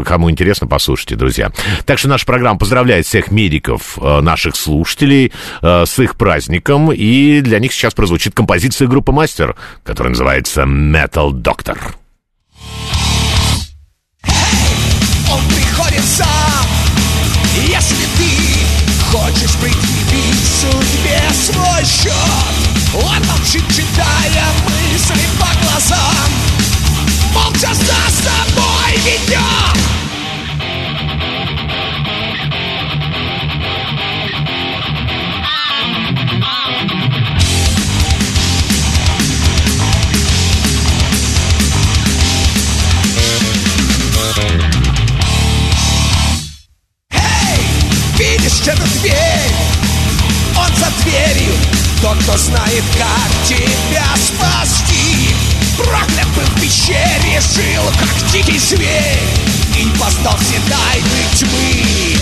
Кому интересно, послушайте, друзья. Так что наша программа поздравляет всех медиков, наших слушателей, с их праздником, и для них сейчас прозвучит композиция группы «Мастер», которая называется «Metal Doctor». Он приходит сам. Если ты хочешь предъявить судьбе свой счет. Он молчит, читая мысли по глазам. Молча эту дверь? Он за дверью. Тот, кто знает, как тебя спасти. Проклят был в пещере, жил, как дикий зверь. И познал все тайны тьмы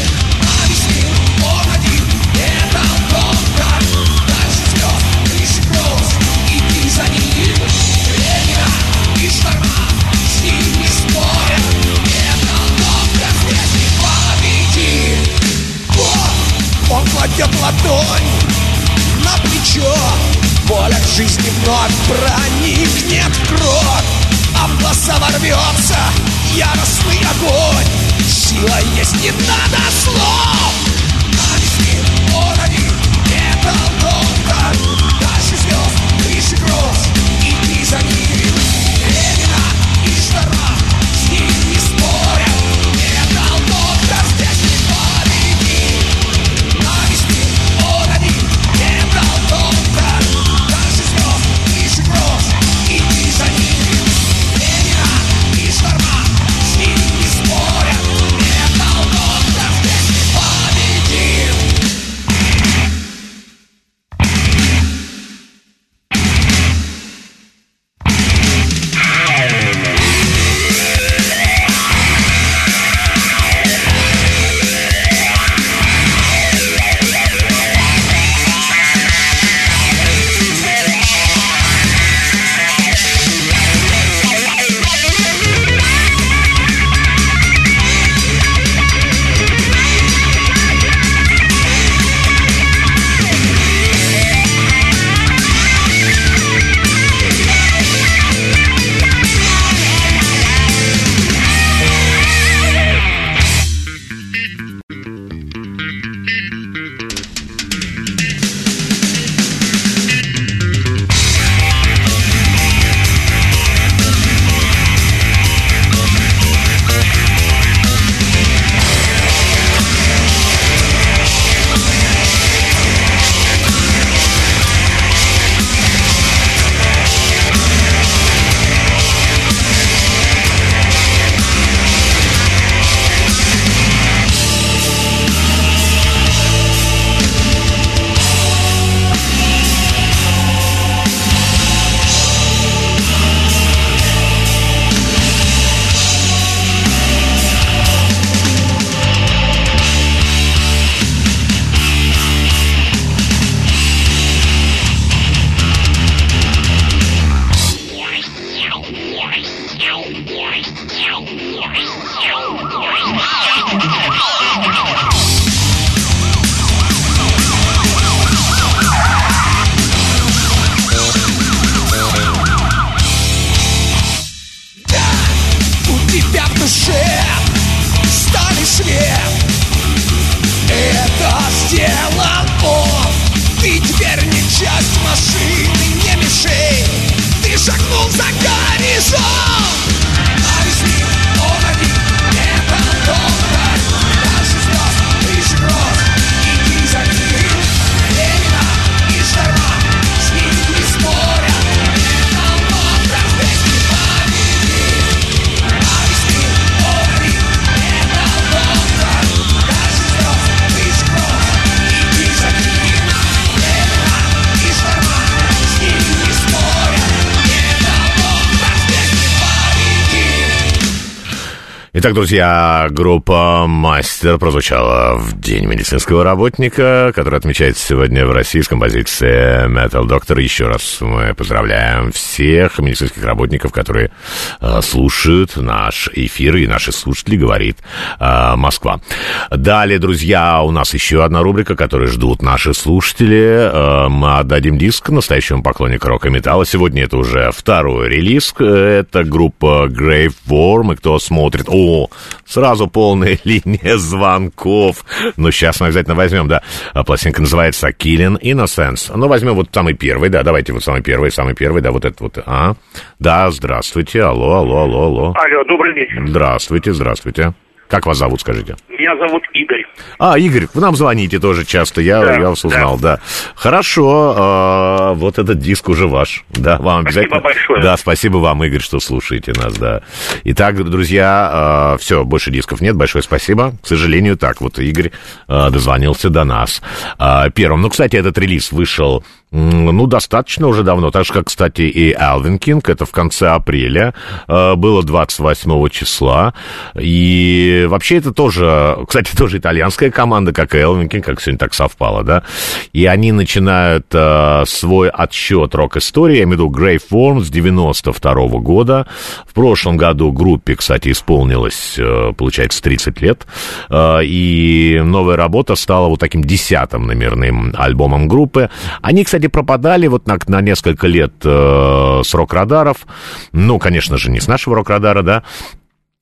кладет ладонь на плечо. Воля к жизни вновь проникнет кровь. А в глаза ворвется яростный огонь. Сила есть, не надо слов Это сделал он Ты теперь не часть машины, не мишень Ты шагнул за горизонт! Итак, друзья, группа «Мастер» прозвучала в День медицинского работника, который отмечается сегодня в России с композицией Metal Doctor. Еще раз мы поздравляем всех медицинских работников, которые э, слушают наш эфир, и наши слушатели, говорит э, Москва. Далее, друзья, у нас еще одна рубрика, которую ждут наши слушатели. Э, мы отдадим диск настоящему поклоннику рока и металла. Сегодня это уже второй релиз. Это группа Grave Worm, и кто смотрит... О, сразу полная линия звонков. Ну, сейчас мы обязательно возьмем, да. А Пластинка называется Killing Innocence. Ну, возьмем вот самый первый, да, давайте вот самый первый, самый первый, да, вот этот вот. А, да, здравствуйте, алло, алло, алло, алло. Алло, добрый вечер. Здравствуйте, здравствуйте. Как вас зовут, скажите? Меня зовут Игорь. А, Игорь, вы нам звоните тоже часто, я, Да, я вас узнал, да. Хорошо, а, вот этот диск уже ваш, да, вам Спасибо обязательно. большое. Да, спасибо вам, Игорь, что слушаете нас, да. Итак, друзья, все, больше дисков нет, большое спасибо. К сожалению, так вот Игорь а, дозвонился до нас а, первым. Ну, кстати, этот релиз вышел ну, достаточно уже давно, так же, как, кстати, и Алвин Кинг, это в конце апреля, э, было 28 числа, и вообще это тоже, кстати, тоже итальянская команда, как и Элвин Кинг, как сегодня так совпало, да, и они начинают э, свой отсчет рок-истории, я имею в виду Grey Form с 92 года, в прошлом году группе, кстати, исполнилось, э, получается, 30 лет, и новая работа стала вот таким десятым номерным альбомом группы. Они, кстати, пропадали вот на, на несколько лет э, с рок-радаров, ну, конечно же, не с нашего рок-радара, да,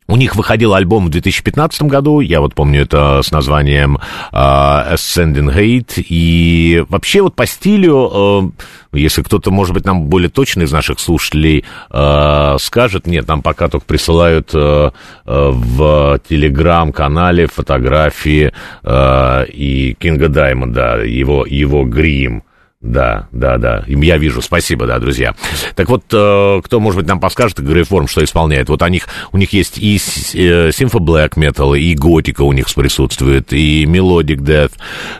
у них выходил альбом в 2015 году, я вот помню это с названием э, Ascending Hate, и вообще вот по стилю, э, если кто-то, может быть, нам более точно из наших слушателей э, скажет, нет, нам пока только присылают э, э, в телеграм-канале фотографии э, и Кинга Даймонда, его, его грим. Да, да, да. Я вижу. Спасибо, да, друзья. Так вот, э, кто, может быть, нам подскажет, Грейформ, что исполняет? Вот у них, у них есть и симфо Black Metal, и готика у них присутствует, и Death.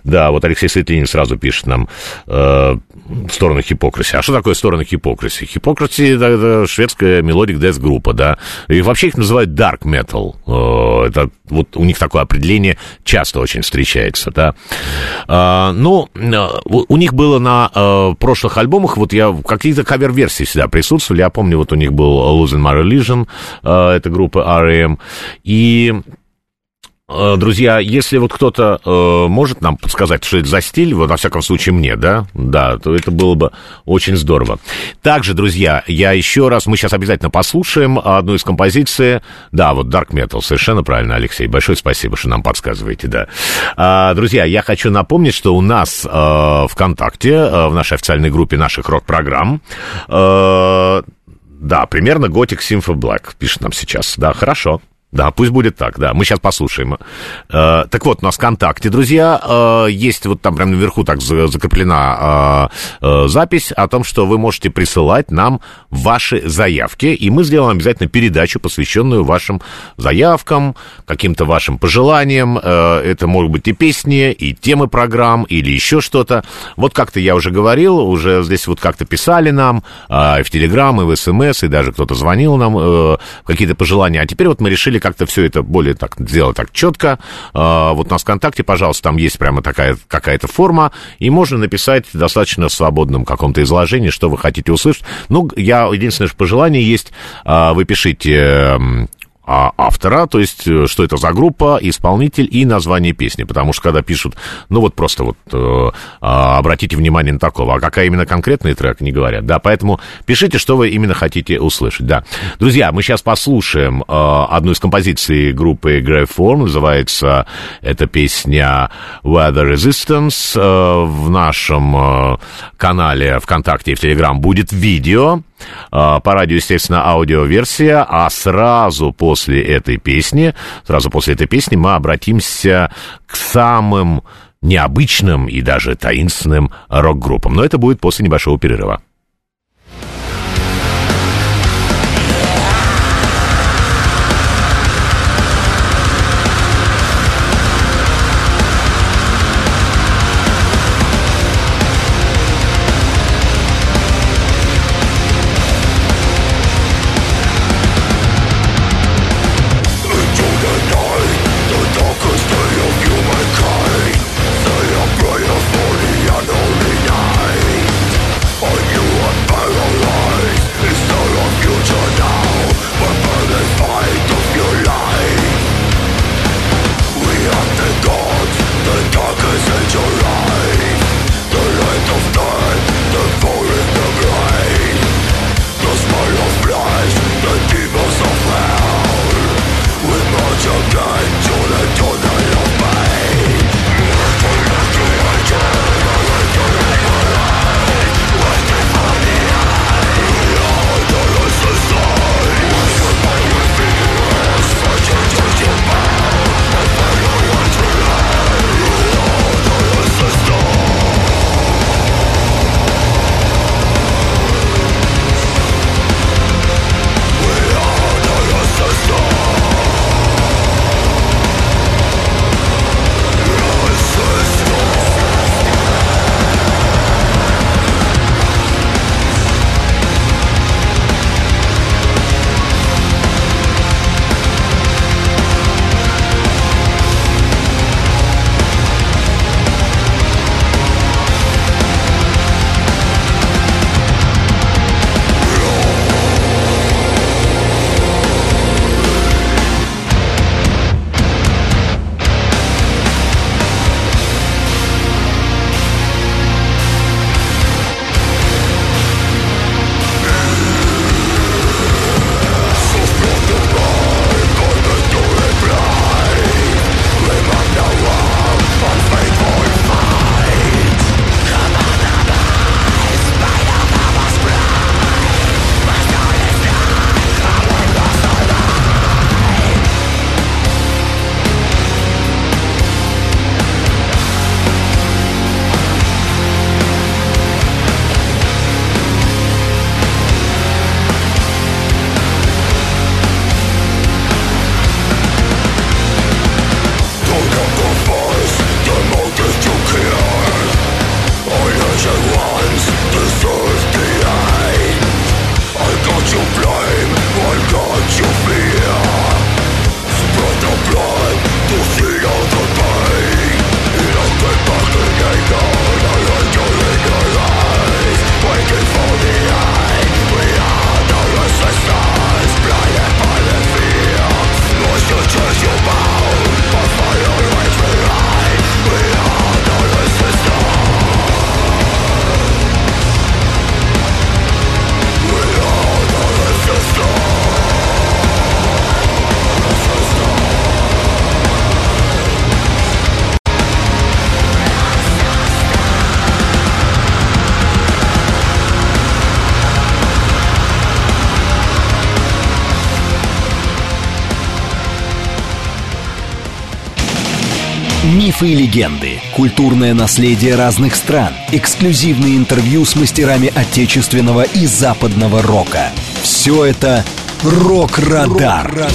Да, вот Алексей Светлинин сразу пишет нам э, сторону Хипокраси. А что такое сторона Хипокраси? Хипокраси это, это шведская Death группа, да. И вообще их называют Dark Metal. Э, это вот у них такое определение часто очень встречается, да. А, ну, э, у них было на э, прошлых альбомах, вот я, какие-то кавер-версии всегда присутствовали. Я помню, вот у них был Losing My Religion, э, это группа R.E.M. И Друзья, если вот кто-то э, может нам подсказать, что это за стиль, вот, во всяком случае, мне, да, да, то это было бы очень здорово. Также, друзья, я еще раз, мы сейчас обязательно послушаем одну из композиций, да, вот Dark Metal, совершенно правильно, Алексей, большое спасибо, что нам подсказываете, да. А, друзья, я хочу напомнить, что у нас э, ВКонтакте, э, в нашей официальной группе наших рок-программ, э, да, примерно Gothic Symphony Black пишет нам сейчас, да, хорошо. Да, пусть будет так, да. Мы сейчас послушаем. Э, так вот, у нас ВКонтакте, друзья, э, есть вот там прям наверху так за- закреплена э, э, запись о том, что вы можете присылать нам ваши заявки, и мы сделаем обязательно передачу, посвященную вашим заявкам, каким-то вашим пожеланиям. Э, это могут быть и песни, и темы программ, или еще что-то. Вот как-то я уже говорил, уже здесь вот как-то писали нам э, в Телеграм, и в СМС, и даже кто-то звонил нам, э, какие-то пожелания. А теперь вот мы решили как-то все это более так сделать так четко. Э, вот у нас ВКонтакте, пожалуйста, там есть прямо такая какая-то форма, и можно написать достаточно в свободном каком-то изложении, что вы хотите услышать. Ну, я единственное что пожелание есть, э, вы пишите м, а, автора, то есть э, что это за группа, исполнитель и название песни, потому что когда пишут, ну вот просто вот э, а, обратите внимание на такого, а какая именно конкретный трек, не говорят, да, поэтому пишите, что вы именно хотите услышать, да. Друзья, мы сейчас послушаем э, одну из композиций группы Grave Form, называется эта песня Weather Resistance, Э, в нашем э, канале ВКонтакте и в Телеграм будет видео, По радио, естественно, аудиоверсия, а сразу после этой песни, сразу после этой песни мы обратимся к самым необычным и даже таинственным рок-группам. Но это будет после небольшого перерыва. Культурное наследие разных стран, эксклюзивные интервью с мастерами отечественного и западного рока. Все это «Рок-Радар».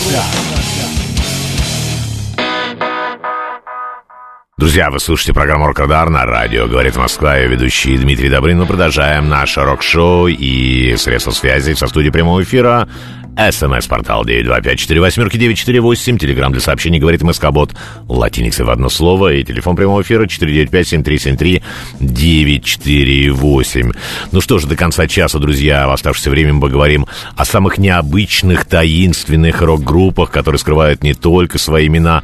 Друзья, вы слушаете программу «Рок-Радар» на радио «Говорит Москва». Я ведущий Дмитрий Добрин. Мы продолжаем наше рок-шоу и средства связи со студии прямого эфира. СМС-портал 925-48-948. Телеграмм для сообщений «Говорит Москобот». Латиницей в одно слово. И телефон прямого эфира 495-7373-948. Ну что ж, до конца часа, друзья, в оставшееся время мы поговорим о самых необычных, таинственных рок-группах, которые скрывают не только свои имена,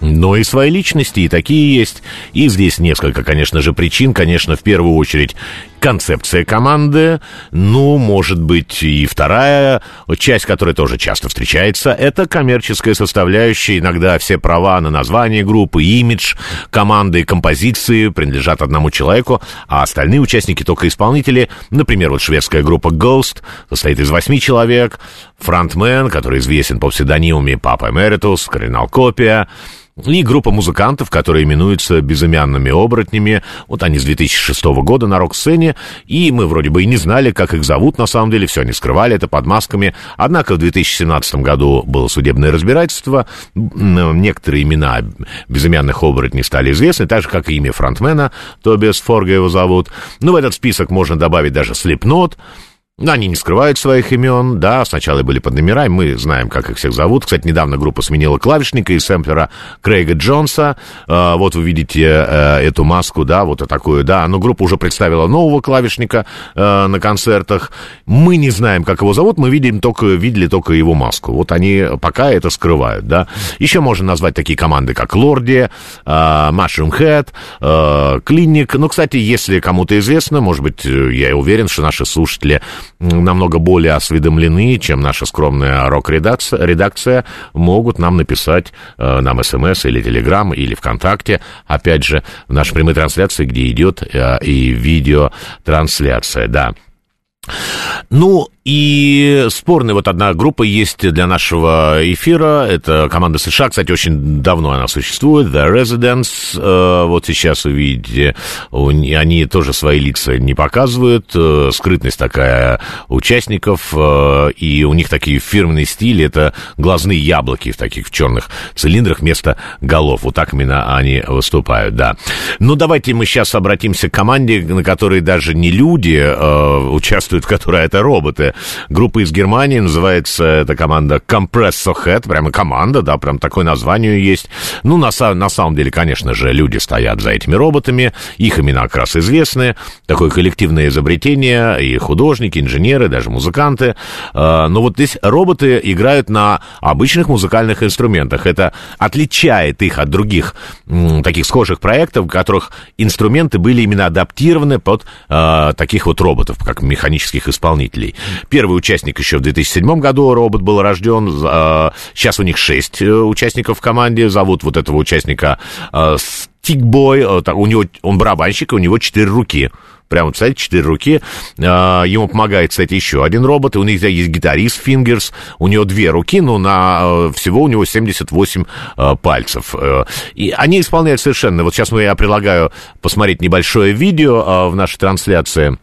но и свои личности, и такие есть. И здесь несколько, конечно же, причин. Конечно, в первую очередь концепция команды, ну, может быть, и вторая часть, которая тоже часто встречается, это коммерческая составляющая. Иногда все права на название группы, имидж команды композиции принадлежат одному человеку, а остальные участники только исполнители. Например, вот шведская группа Ghost состоит из восьми человек, фронтмен, который известен по псевдонимами Папа Эмеритус, Кардинал Копия, и группа музыкантов, которые именуются безымянными оборотнями. Вот они с 2006 года на рок-сцене, и мы вроде бы и не знали, как их зовут на самом деле, все они скрывали это под масками. Однако в 2017 году было судебное разбирательство, некоторые имена безымянных оборотней стали известны, так же, как и имя фронтмена, Тобиас Форга его зовут. Ну, в этот список можно добавить даже Slipknot, они не скрывают своих имен, да, сначала были под номерами, мы знаем, как их всех зовут. Кстати, недавно группа сменила клавишника из сэмплера Крейга Джонса. Э, вот вы видите э, эту маску, да, вот такую, да. Но группа уже представила нового клавишника э, на концертах. Мы не знаем, как его зовут, мы видим только, видели только его маску. Вот они пока это скрывают, да. Еще можно назвать такие команды, как Лорди, э, Mushroom Head, э, Клиник. Ну, кстати, если кому-то известно, может быть, я уверен, что наши слушатели намного более осведомлены, чем наша скромная рок-редакция, редакция, могут нам написать, э, нам смс или телеграм, или ВКонтакте, опять же, в нашей прямой трансляции, где идет э, и видеотрансляция, да. Ну, и спорная вот одна группа есть для нашего эфира. Это команда США. Кстати, очень давно она существует. The Residents. Э, вот сейчас вы видите, они тоже свои лица не показывают. Э, скрытность такая участников. Э, и у них такие фирменные стили. Это глазные яблоки в таких в черных цилиндрах вместо голов. Вот так именно они выступают, да. Ну, давайте мы сейчас обратимся к команде, на которой даже не люди участвуют, в которой это роботы группа из Германии, называется эта команда Compresso Head, прямо команда, да, прям такое название есть. Ну, на, на самом деле, конечно же, люди стоят за этими роботами, их имена как раз известны, такое коллективное изобретение, и художники, инженеры, даже музыканты. А, но вот здесь роботы играют на обычных музыкальных инструментах. Это отличает их от других таких схожих проектов, в которых инструменты были именно адаптированы под э, таких вот роботов, как механических исполнителей. Первый участник еще в 2007 году робот был рожден. Сейчас у них шесть э, участников в команде. Зовут вот этого участника э, Стикбой. Э, у него, он барабанщик, и у него четыре руки. Прямо, представляете, четыре руки. Ему помогает, кстати, еще один робот. И у них есть гитарист Фингерс. У него две руки, но на всего у него 78 пальцев. И они исполняют совершенно... Вот сейчас я предлагаю посмотреть небольшое видео в нашей трансляции.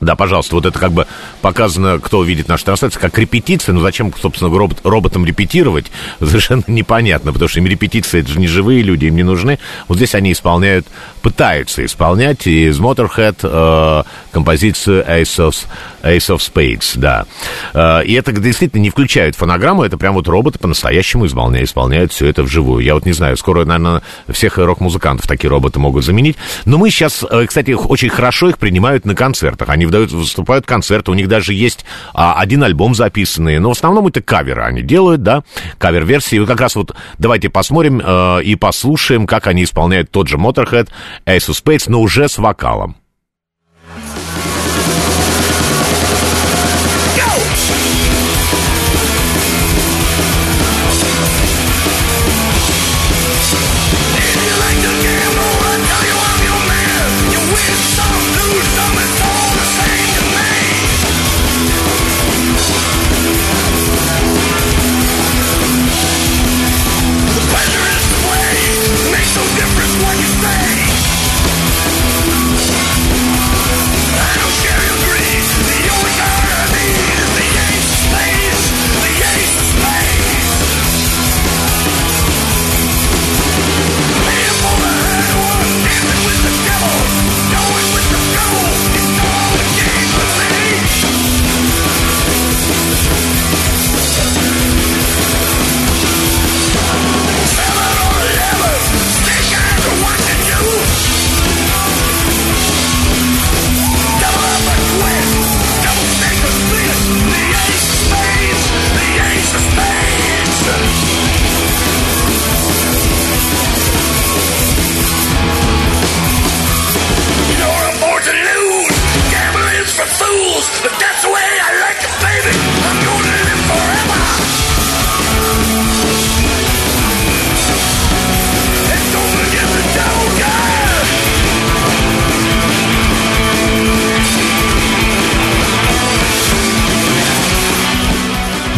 Да, пожалуйста, вот это как бы показано, кто видит нашу трансляцию, как репетиция. Ну, зачем, собственно, робот, роботам репетировать, совершенно непонятно, потому что им репетиции, это же не живые люди, им не нужны. Вот здесь они исполняют, пытаются исполнять из Motorhead э, композицию Ace of, Ace of Spades, да. Э, и это действительно не включают фонограмму, это прям вот роботы по-настоящему исполняют, исполняют все это вживую. Я вот не знаю, скоро, наверное, всех рок-музыкантов такие роботы могут заменить. Но мы сейчас, э, кстати, очень хорошо их принимают на концертах. Они выдают, выступают концерты, у них даже есть а, один альбом записанный, но в основном это каверы они делают, да, кавер-версии. И как раз вот давайте посмотрим э, и послушаем, как они исполняют тот же Motorhead, Ace of Spades, но уже с вокалом.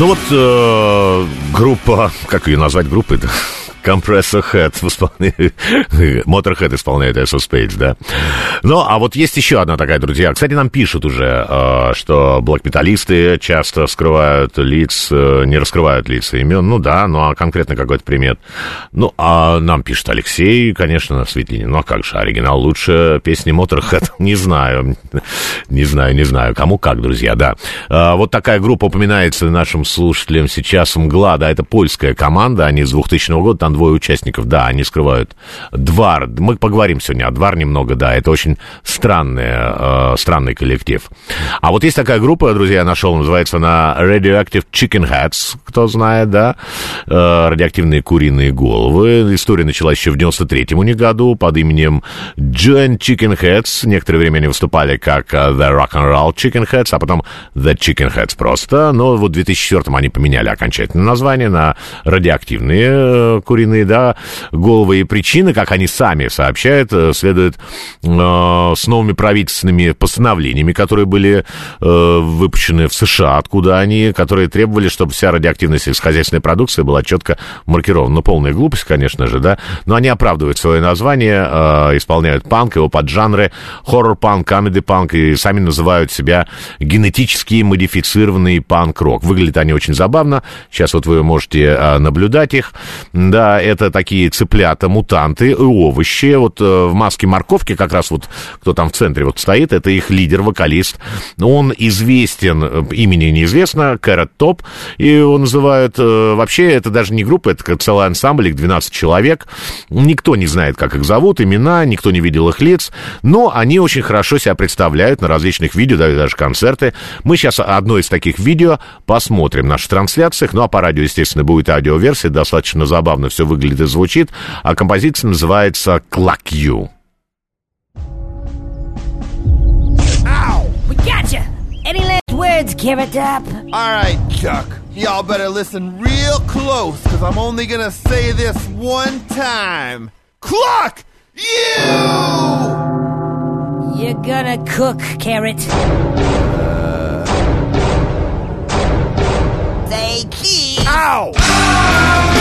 Ну вот э, группа, как ее назвать группой-то? Compressor Head в исполнении... Motorhead исполняет Ace of Spades, да? Ну, а вот есть еще одна такая, друзья. Кстати, нам пишут уже, э, что блок-металлисты часто скрывают лиц, э, не раскрывают лица имен. Ну да, ну а конкретно какой-то примет. Ну, а нам пишет Алексей, конечно, Светлинин. Ну, а как же, оригинал лучше песни Motorhead? Не знаю, не знаю, не знаю. Кому как, друзья, да. А, Вот такая группа упоминается нашим слушателям сейчас «Мгла», да, это польская команда, они с 2000 года, там двое участников, да, они скрывают. Двар, мы поговорим сегодня о Двар немного, да, это очень странный, э, странный коллектив. А вот есть такая группа, друзья, я нашел, называется она Radioactive Chicken Heads, кто знает, да, Э, радиоактивные куриные головы. История началась еще в 93-м у них году под именем Joint Chicken Heads. Некоторое время они выступали как э, The Rock and Roll Chicken Heads, а потом The Chicken Heads просто. Но вот в 2004-м они поменяли окончательное название на радиоактивные э, куриные, да, головы. И причины, как они сами сообщают, э, следует э, с новыми правительственными постановлениями, которые были э, выпущены в США, откуда они, которые требовали, чтобы вся радиоактивная сельскохозяйственная продукция была четко маркирована. Ну, полная глупость, конечно же, да, но они оправдывают свое название, э, исполняют панк, его поджанры, хоррор-панк, камеди-панк, и сами называют себя генетически модифицированный панк-рок. Выглядят они очень забавно, сейчас вот вы можете э, наблюдать их, да, это такие цыплята, мутанты овощи, вот э, в маске морковки как раз вот, кто там в центре вот стоит, это их лидер, вокалист, он известен, э, имени неизвестно, Кэрот Топ, и его называют, э, вообще это даже не группа, это целый ансамбль, их 12 человек, никто не знает, как их зовут, имена, никто не видел их лиц, но они очень хорошо себя представляют на различных видео, даже концерты. Мы сейчас одно из таких видео посмотрим в наших трансляциях, ну а по радио, естественно, будет аудиоверсия, достаточно забавно все выглядит и звучит, а композиция называется «Clock You». We gotcha! Any last words, Carrot Top? All right, Chuck. Y'all better listen real close, because I'm only going to say this one time. Clock! You! You're gonna cook, Carrot. Say cheese! Ow! Radioactive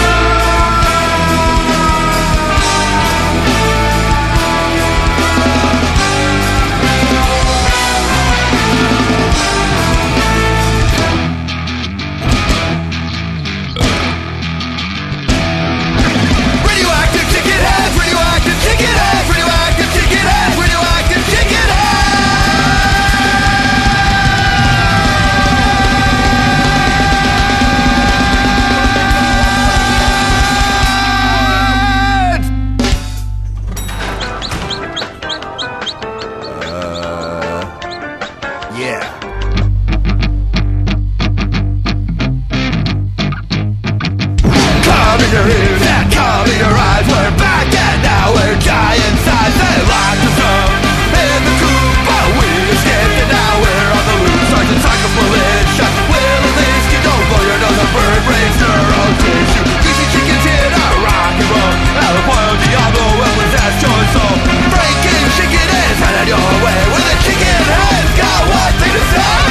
desire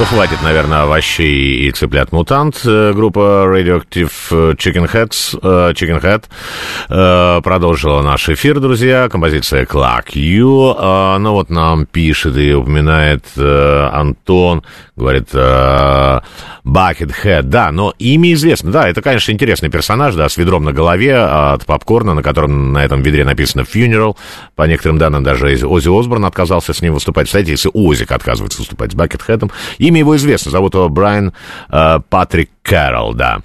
Ну, хватит, наверное, овощей и цыплят мутант. Э, Группа Radioactive э, Chicken Heads, э, Chicken Head продолжила наш эфир, друзья. Композиция Clock You. Э, Ну, вот нам пишет и упоминает Антон, говорит, э, Buckethead, да, но имя известно, да, это, конечно, интересный персонаж, да, с ведром на голове от попкорна, на котором на этом ведре написано Funeral, по некоторым данным даже Оззи Осборн отказался с ним выступать, кстати, если Озик отказывается выступать с Бакетхедом, имя его известно, зовут его Брайан э, Патрик Кэрролл, да.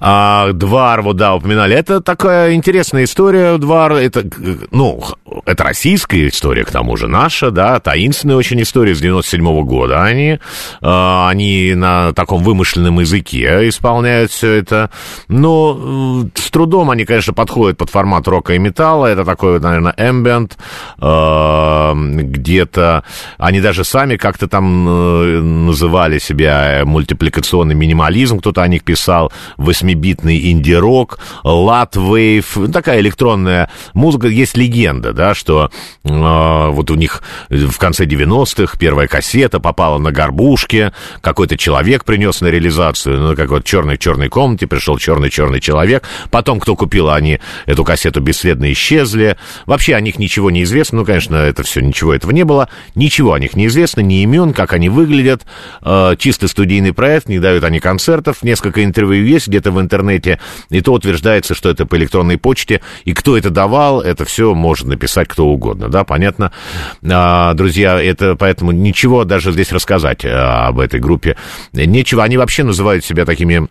А, Двар, вот, да, упоминали. Это такая интересная история, Двар. Это, э, ну, это российская история, к тому же, наша, да, таинственная очень история с 97 года. Они, а, они на таком вымышленном языке исполняют все это. Но э, с трудом они, конечно, подходят под формат рока и металла. Это такой, наверное, ambient. э, где-то они даже сами как-то там э, называли себя мультипликационный минимализм, кто-то о них писал, восьмибитный инди-рок, латвейв, ну, такая электронная музыка. Есть легенда, да, что э, вот у них в конце 90-х первая кассета попала на горбушке, какой-то человек принес на реализацию, ну, как вот черной-черной комнате пришел черный-черный человек, потом, кто купил, они эту кассету бесследно исчезли, вообще о них ничего не известно, ну, конечно, это все, ничего этого не было, ничего о них не известно, ни имен, как они выглядят, э, чисто студийный проект, не дают они концертов, несколько интервью есть где-то в интернете, и то утверждается, что это по электронной почте, и кто это давал, это все может написать кто угодно, да, понятно? А, друзья, это поэтому ничего даже здесь рассказать а, об этой группе нечего, они вообще называют себя такими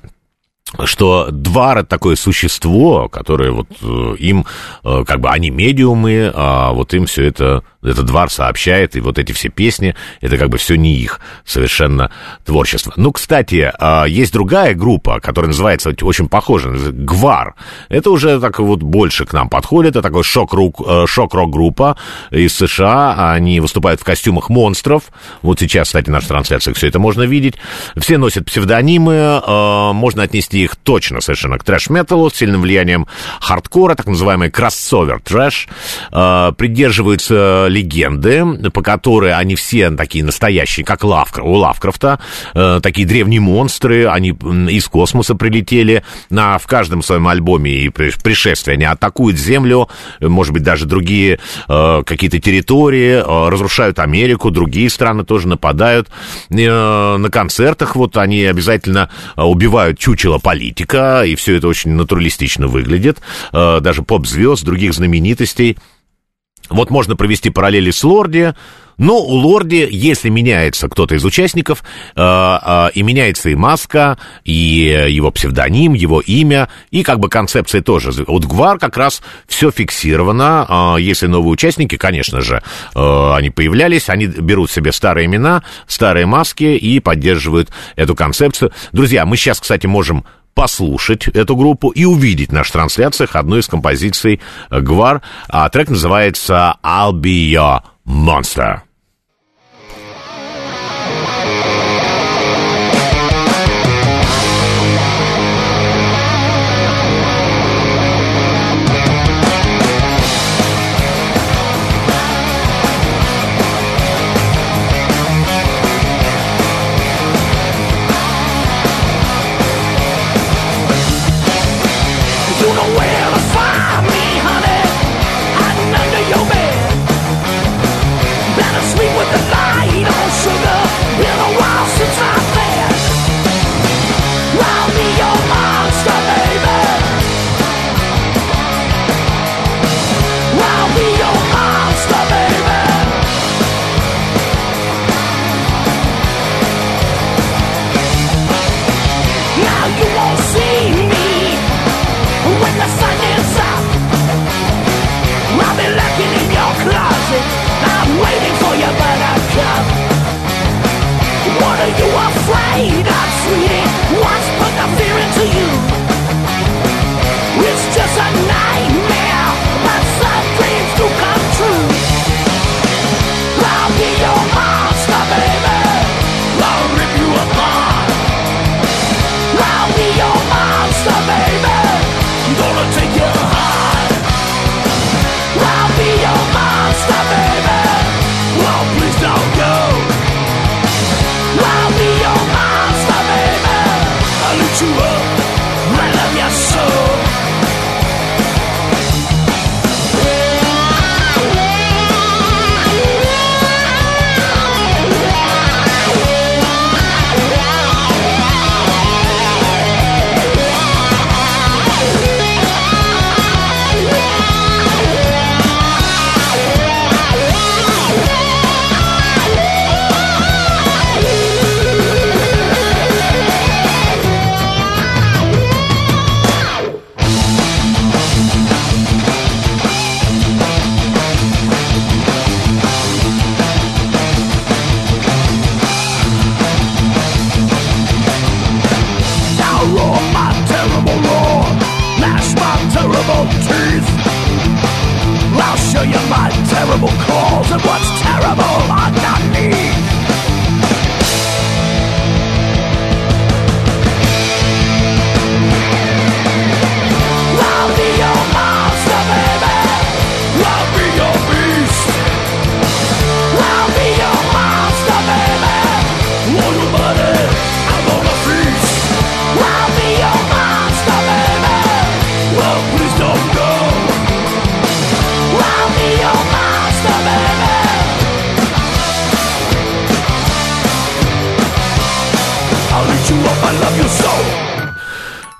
что двар это такое существо, которое вот э, им, э, как бы они медиумы, а вот им все это, этот двар сообщает, и вот эти все песни, это как бы все не их совершенно творчество. Ну, кстати, а, есть другая группа, которая называется очень похоже, Гвар. Это уже так вот больше к нам подходит, это такой шок-рок, э, шок-рок-группа из США, они выступают в костюмах монстров, вот сейчас, кстати, в нашей трансляции все это можно видеть, все носят псевдонимы, э, можно отнести их точно совершенно к трэш-металлу с сильным влиянием хардкора, так называемый кроссовер трэш, э, придерживаются легенды, по которой они все такие настоящие, как Лавкр, у Лавкрафта, э, такие древние монстры, они из космоса прилетели, на, в каждом своем альбоме и при- пришествии они атакуют Землю, э, может быть, даже другие э, какие-то территории, э, разрушают Америку, другие страны тоже нападают. Э, на концертах вот они обязательно э, убивают чучело политика, и все это очень натуралистично выглядит. Э, даже поп-звезд, других знаменитостей. Вот можно провести параллели с Лорди, но у Лорди, если меняется кто-то из участников, э, э, и меняется и маска, и его псевдоним, его имя, и как бы концепция тоже. Вот Гвар как раз все фиксировано. Э, если новые участники, конечно же, э, они появлялись, они берут себе старые имена, старые маски и поддерживают эту концепцию. Друзья, мы сейчас, кстати, можем послушать эту группу и увидеть в наших трансляциях одну из композиций Гвар. А трек называется «I'll be your monster».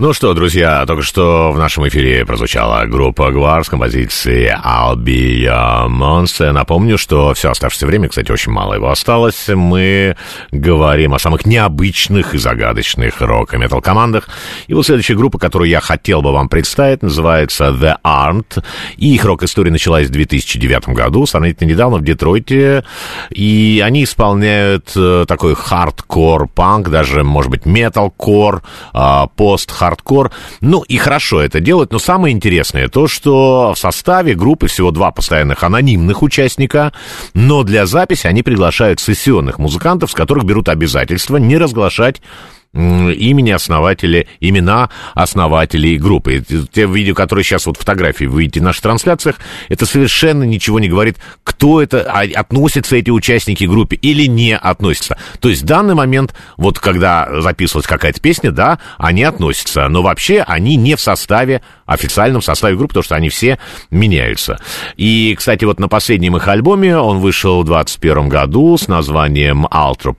Ну что, друзья, только что в нашем эфире прозвучала группа GWAR с композицией I'll Be Your Monster. Напомню, что все оставшееся время, кстати, очень мало его осталось. Мы говорим о самых необычных и загадочных рок- и метал-командах. И вот следующая группа, которую я хотел бы вам представить, называется The Armed. И их рок-история началась в 2009 году, сравнительно недавно в Детройте. И они исполняют э, такой хардкор-панк, даже, может быть, метал-кор, а, пост-хардкор. Ну, и хорошо это делать, но самое интересное то, что в составе группы всего два постоянных анонимных участника, но для записи они приглашают сессионных музыкантов, с которых берут обязательство не разглашать имени основателя, имена основателей группы. Те видео, которые сейчас вот фотографии вы видите в наших трансляциях, это совершенно ничего не говорит, кто это, а относятся эти участники к группе или не относятся. То есть в данный момент, вот когда записывалась какая-то песня, да, они относятся, но вообще они не в составе, официальном составе группы, потому что они все меняются. И, кстати, вот на последнем их альбоме, он вышел в 2021 году с названием Ultra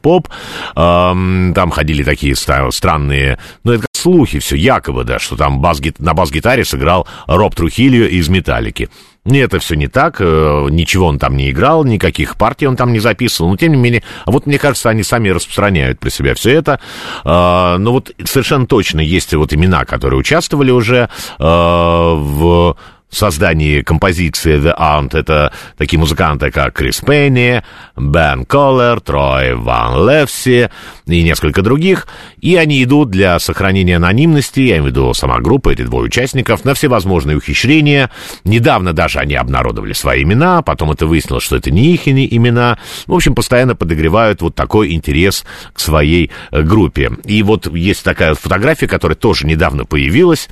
Эм, там ходили такие ста- странные, ну, это как слухи все, якобы, да, что там бас на бас-гитаре сыграл Роб Трухильо из «Металлики». Это все не так, э, ничего он там не играл, никаких партий он там не записывал, но тем не менее, а вот мне кажется, они сами распространяют про себя все это. Э, но вот совершенно точно есть вот имена, которые участвовали уже э, в создании композиции The Aunt это такие музыканты, как Крис Пенни, Бен Коллер, Трой Ван Левси и несколько других. И они идут для сохранения анонимности, я имею в виду сама группа, эти двое участников, на всевозможные ухищрения. Недавно даже они обнародовали свои имена, потом это выяснилось, что это не их имена. В общем, постоянно подогревают вот такой интерес к своей э, группе. И вот есть такая фотография, которая тоже недавно появилась,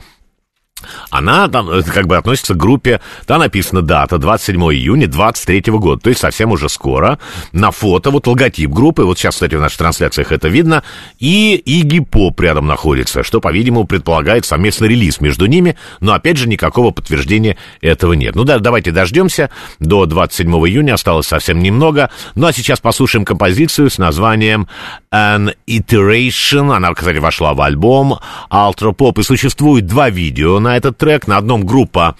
она там э, как бы относится к группе, там написано дата, 27 июня 23 года, то есть совсем уже скоро. На фото вот логотип группы, вот сейчас, кстати, в наших трансляциях это видно, и Игги Поп рядом находится, что, по-видимому, предполагает совместный релиз между ними, но, опять же, никакого подтверждения этого нет. Ну да, давайте дождемся, до 27 июня осталось совсем немного, ну а сейчас послушаем композицию с названием An Iteration, она, кстати, вошла в альбом Ultra Pop, и существует два видео на этот трек. На одном группа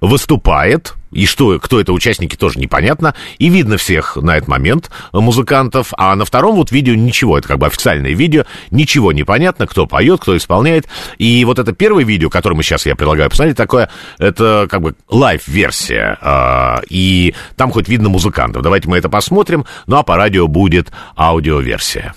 выступает, и что, кто это участники, тоже непонятно. И видно всех на этот момент музыкантов. А на втором вот видео ничего. Это как бы официальное видео. Ничего не понятно, кто поет, кто исполняет. И вот это первое видео, которое мы сейчас я предлагаю посмотреть, такое, это как бы лайв-версия. А, и там хоть видно музыкантов. Давайте мы это посмотрим. Ну а по радио будет аудиоверсия.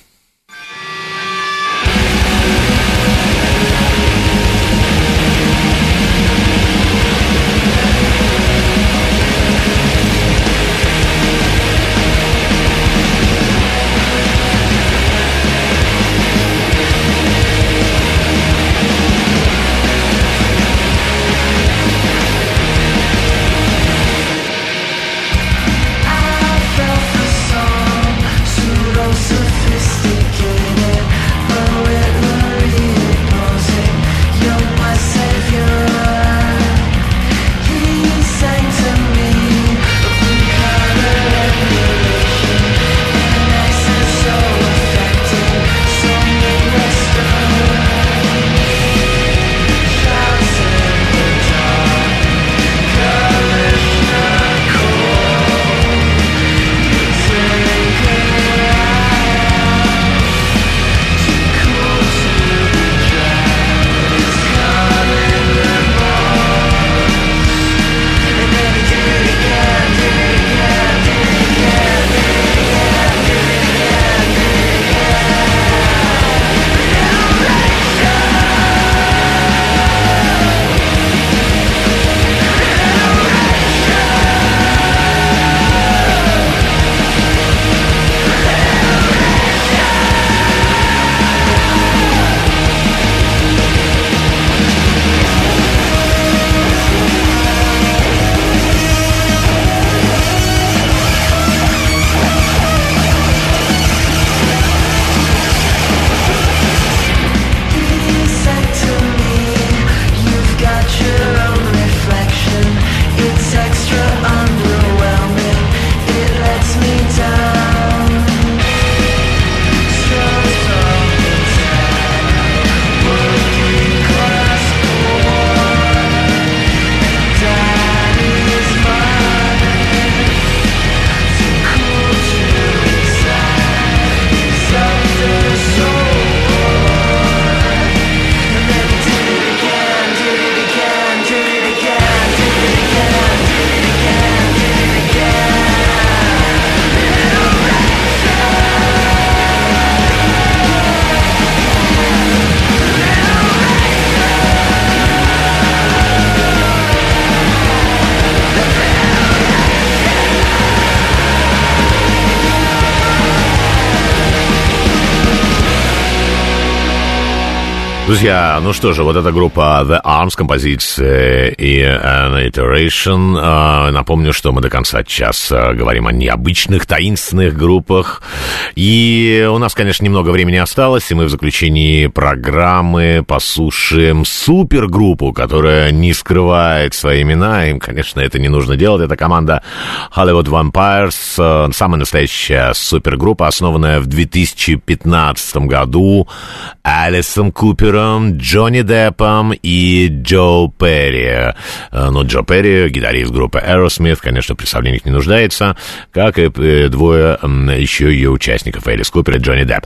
Друзья, ну что же, вот эта группа The Arms, композиция и an Iteration. А, Напомню, что мы до конца часа говорим о необычных, таинственных группах. И у нас, конечно, немного времени осталось, и мы в заключении программы послушаем супергруппу, которая не скрывает свои имена. Им, конечно, это не нужно делать. Это команда Hollywood Vampires, э, самая настоящая супергруппа, основанная в 2015 году Алисом Купером, Джонни Деппом и Джо Перри. Э, Ну, Джо Перри, гитарист группы Aerosmith, конечно, в представлениях не нуждается, как и э, двое еще ее участников, Элис Купер и Джонни Депп.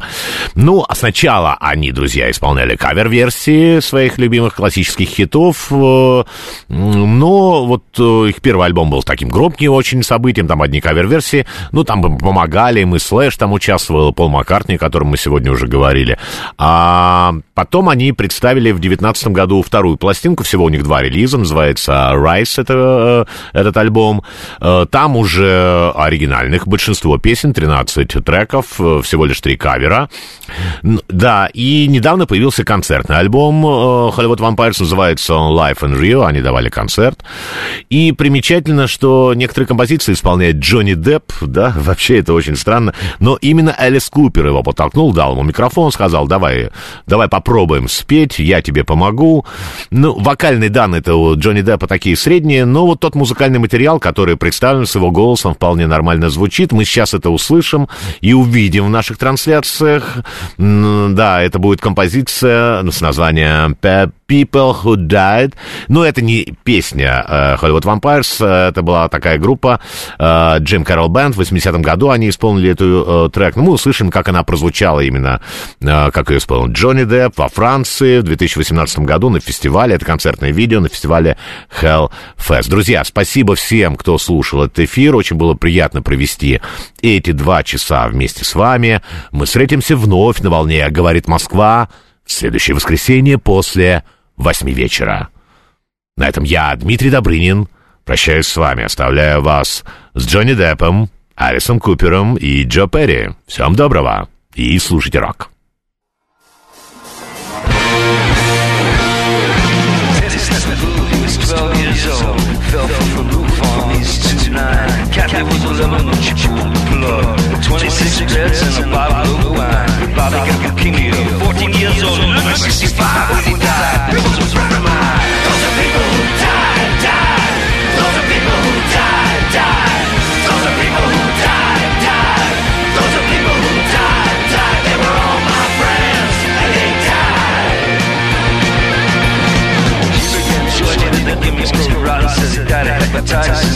Ну, а сначала они, друзья, исполняли кавер-версии своих любимых классических хитов, э, но вот их первый альбом был таким громким очень событием, там одни кавер-версии, ну, там помогали, мы Слэш там участвовал, Пол Маккартни, о котором мы сегодня уже говорили. А потом они представили в 2019 году вторую пластинку, всего у них два релиза, называется Rise, это, э, этот альбом. Э, Там уже оригинальных большинство песен, 13 треков, э, всего лишь три кавера. Да, и недавно появился концертный альбом Hollywood Vampires, называется он Life in Rio, они давали концерт. И примечательно, что некоторые композиции исполняет Джонни Депп, да, вообще это очень странно, но именно Элис Купер его подтолкнул, дал ему микрофон, сказал, давай, давай попробуем спеть, я тебе помогу. Ну, вокальные данные-то у Джонни Деппа такие средние, но вот тот музыкальный материал, который представлен с его голосом, вполне нормально звучит. Мы сейчас это услышим и увидим в наших трансляциях. Да, это будет композиция с названием «Pe- People Who Died. Но это не песня э, Hollywood Vampires, э, это была такая группа э, Джим Кэрол Бенд. В 80-м году они исполнили эту э, трек. Ну, мы услышим, как она прозвучала именно, э, как ее исполнил Джонни Депп во Франции в 2018 году на фестивале. Это концертное видео на фестивале Hellfest. Друзья, спасибо всем, кто слушал этот эфир. Очень было приятно провести эти два часа вместе с вами. Мы встретимся вновь на волне «Говорит Москва» в следующее воскресенье после восьми вечера. На этом я, Дмитрий Добрынин, прощаюсь с вами, оставляю вас с Джонни Деппом, Алисом Купером и Джо Перри. Всем доброго и слушайте рок. Teddy Snuffin' Boo, he was 12 years old. Fell from the his 2-9. Captain was 11 when she pulled the plug. 26 beds and a bottle of wine. Bobby got leukemia, 14 years old, and 65 when he died. Was. Those are people who. Those are people who. Those are people who. Those are people who. They were all my friends, and they died. The give me screw rotten says he died of hepatitis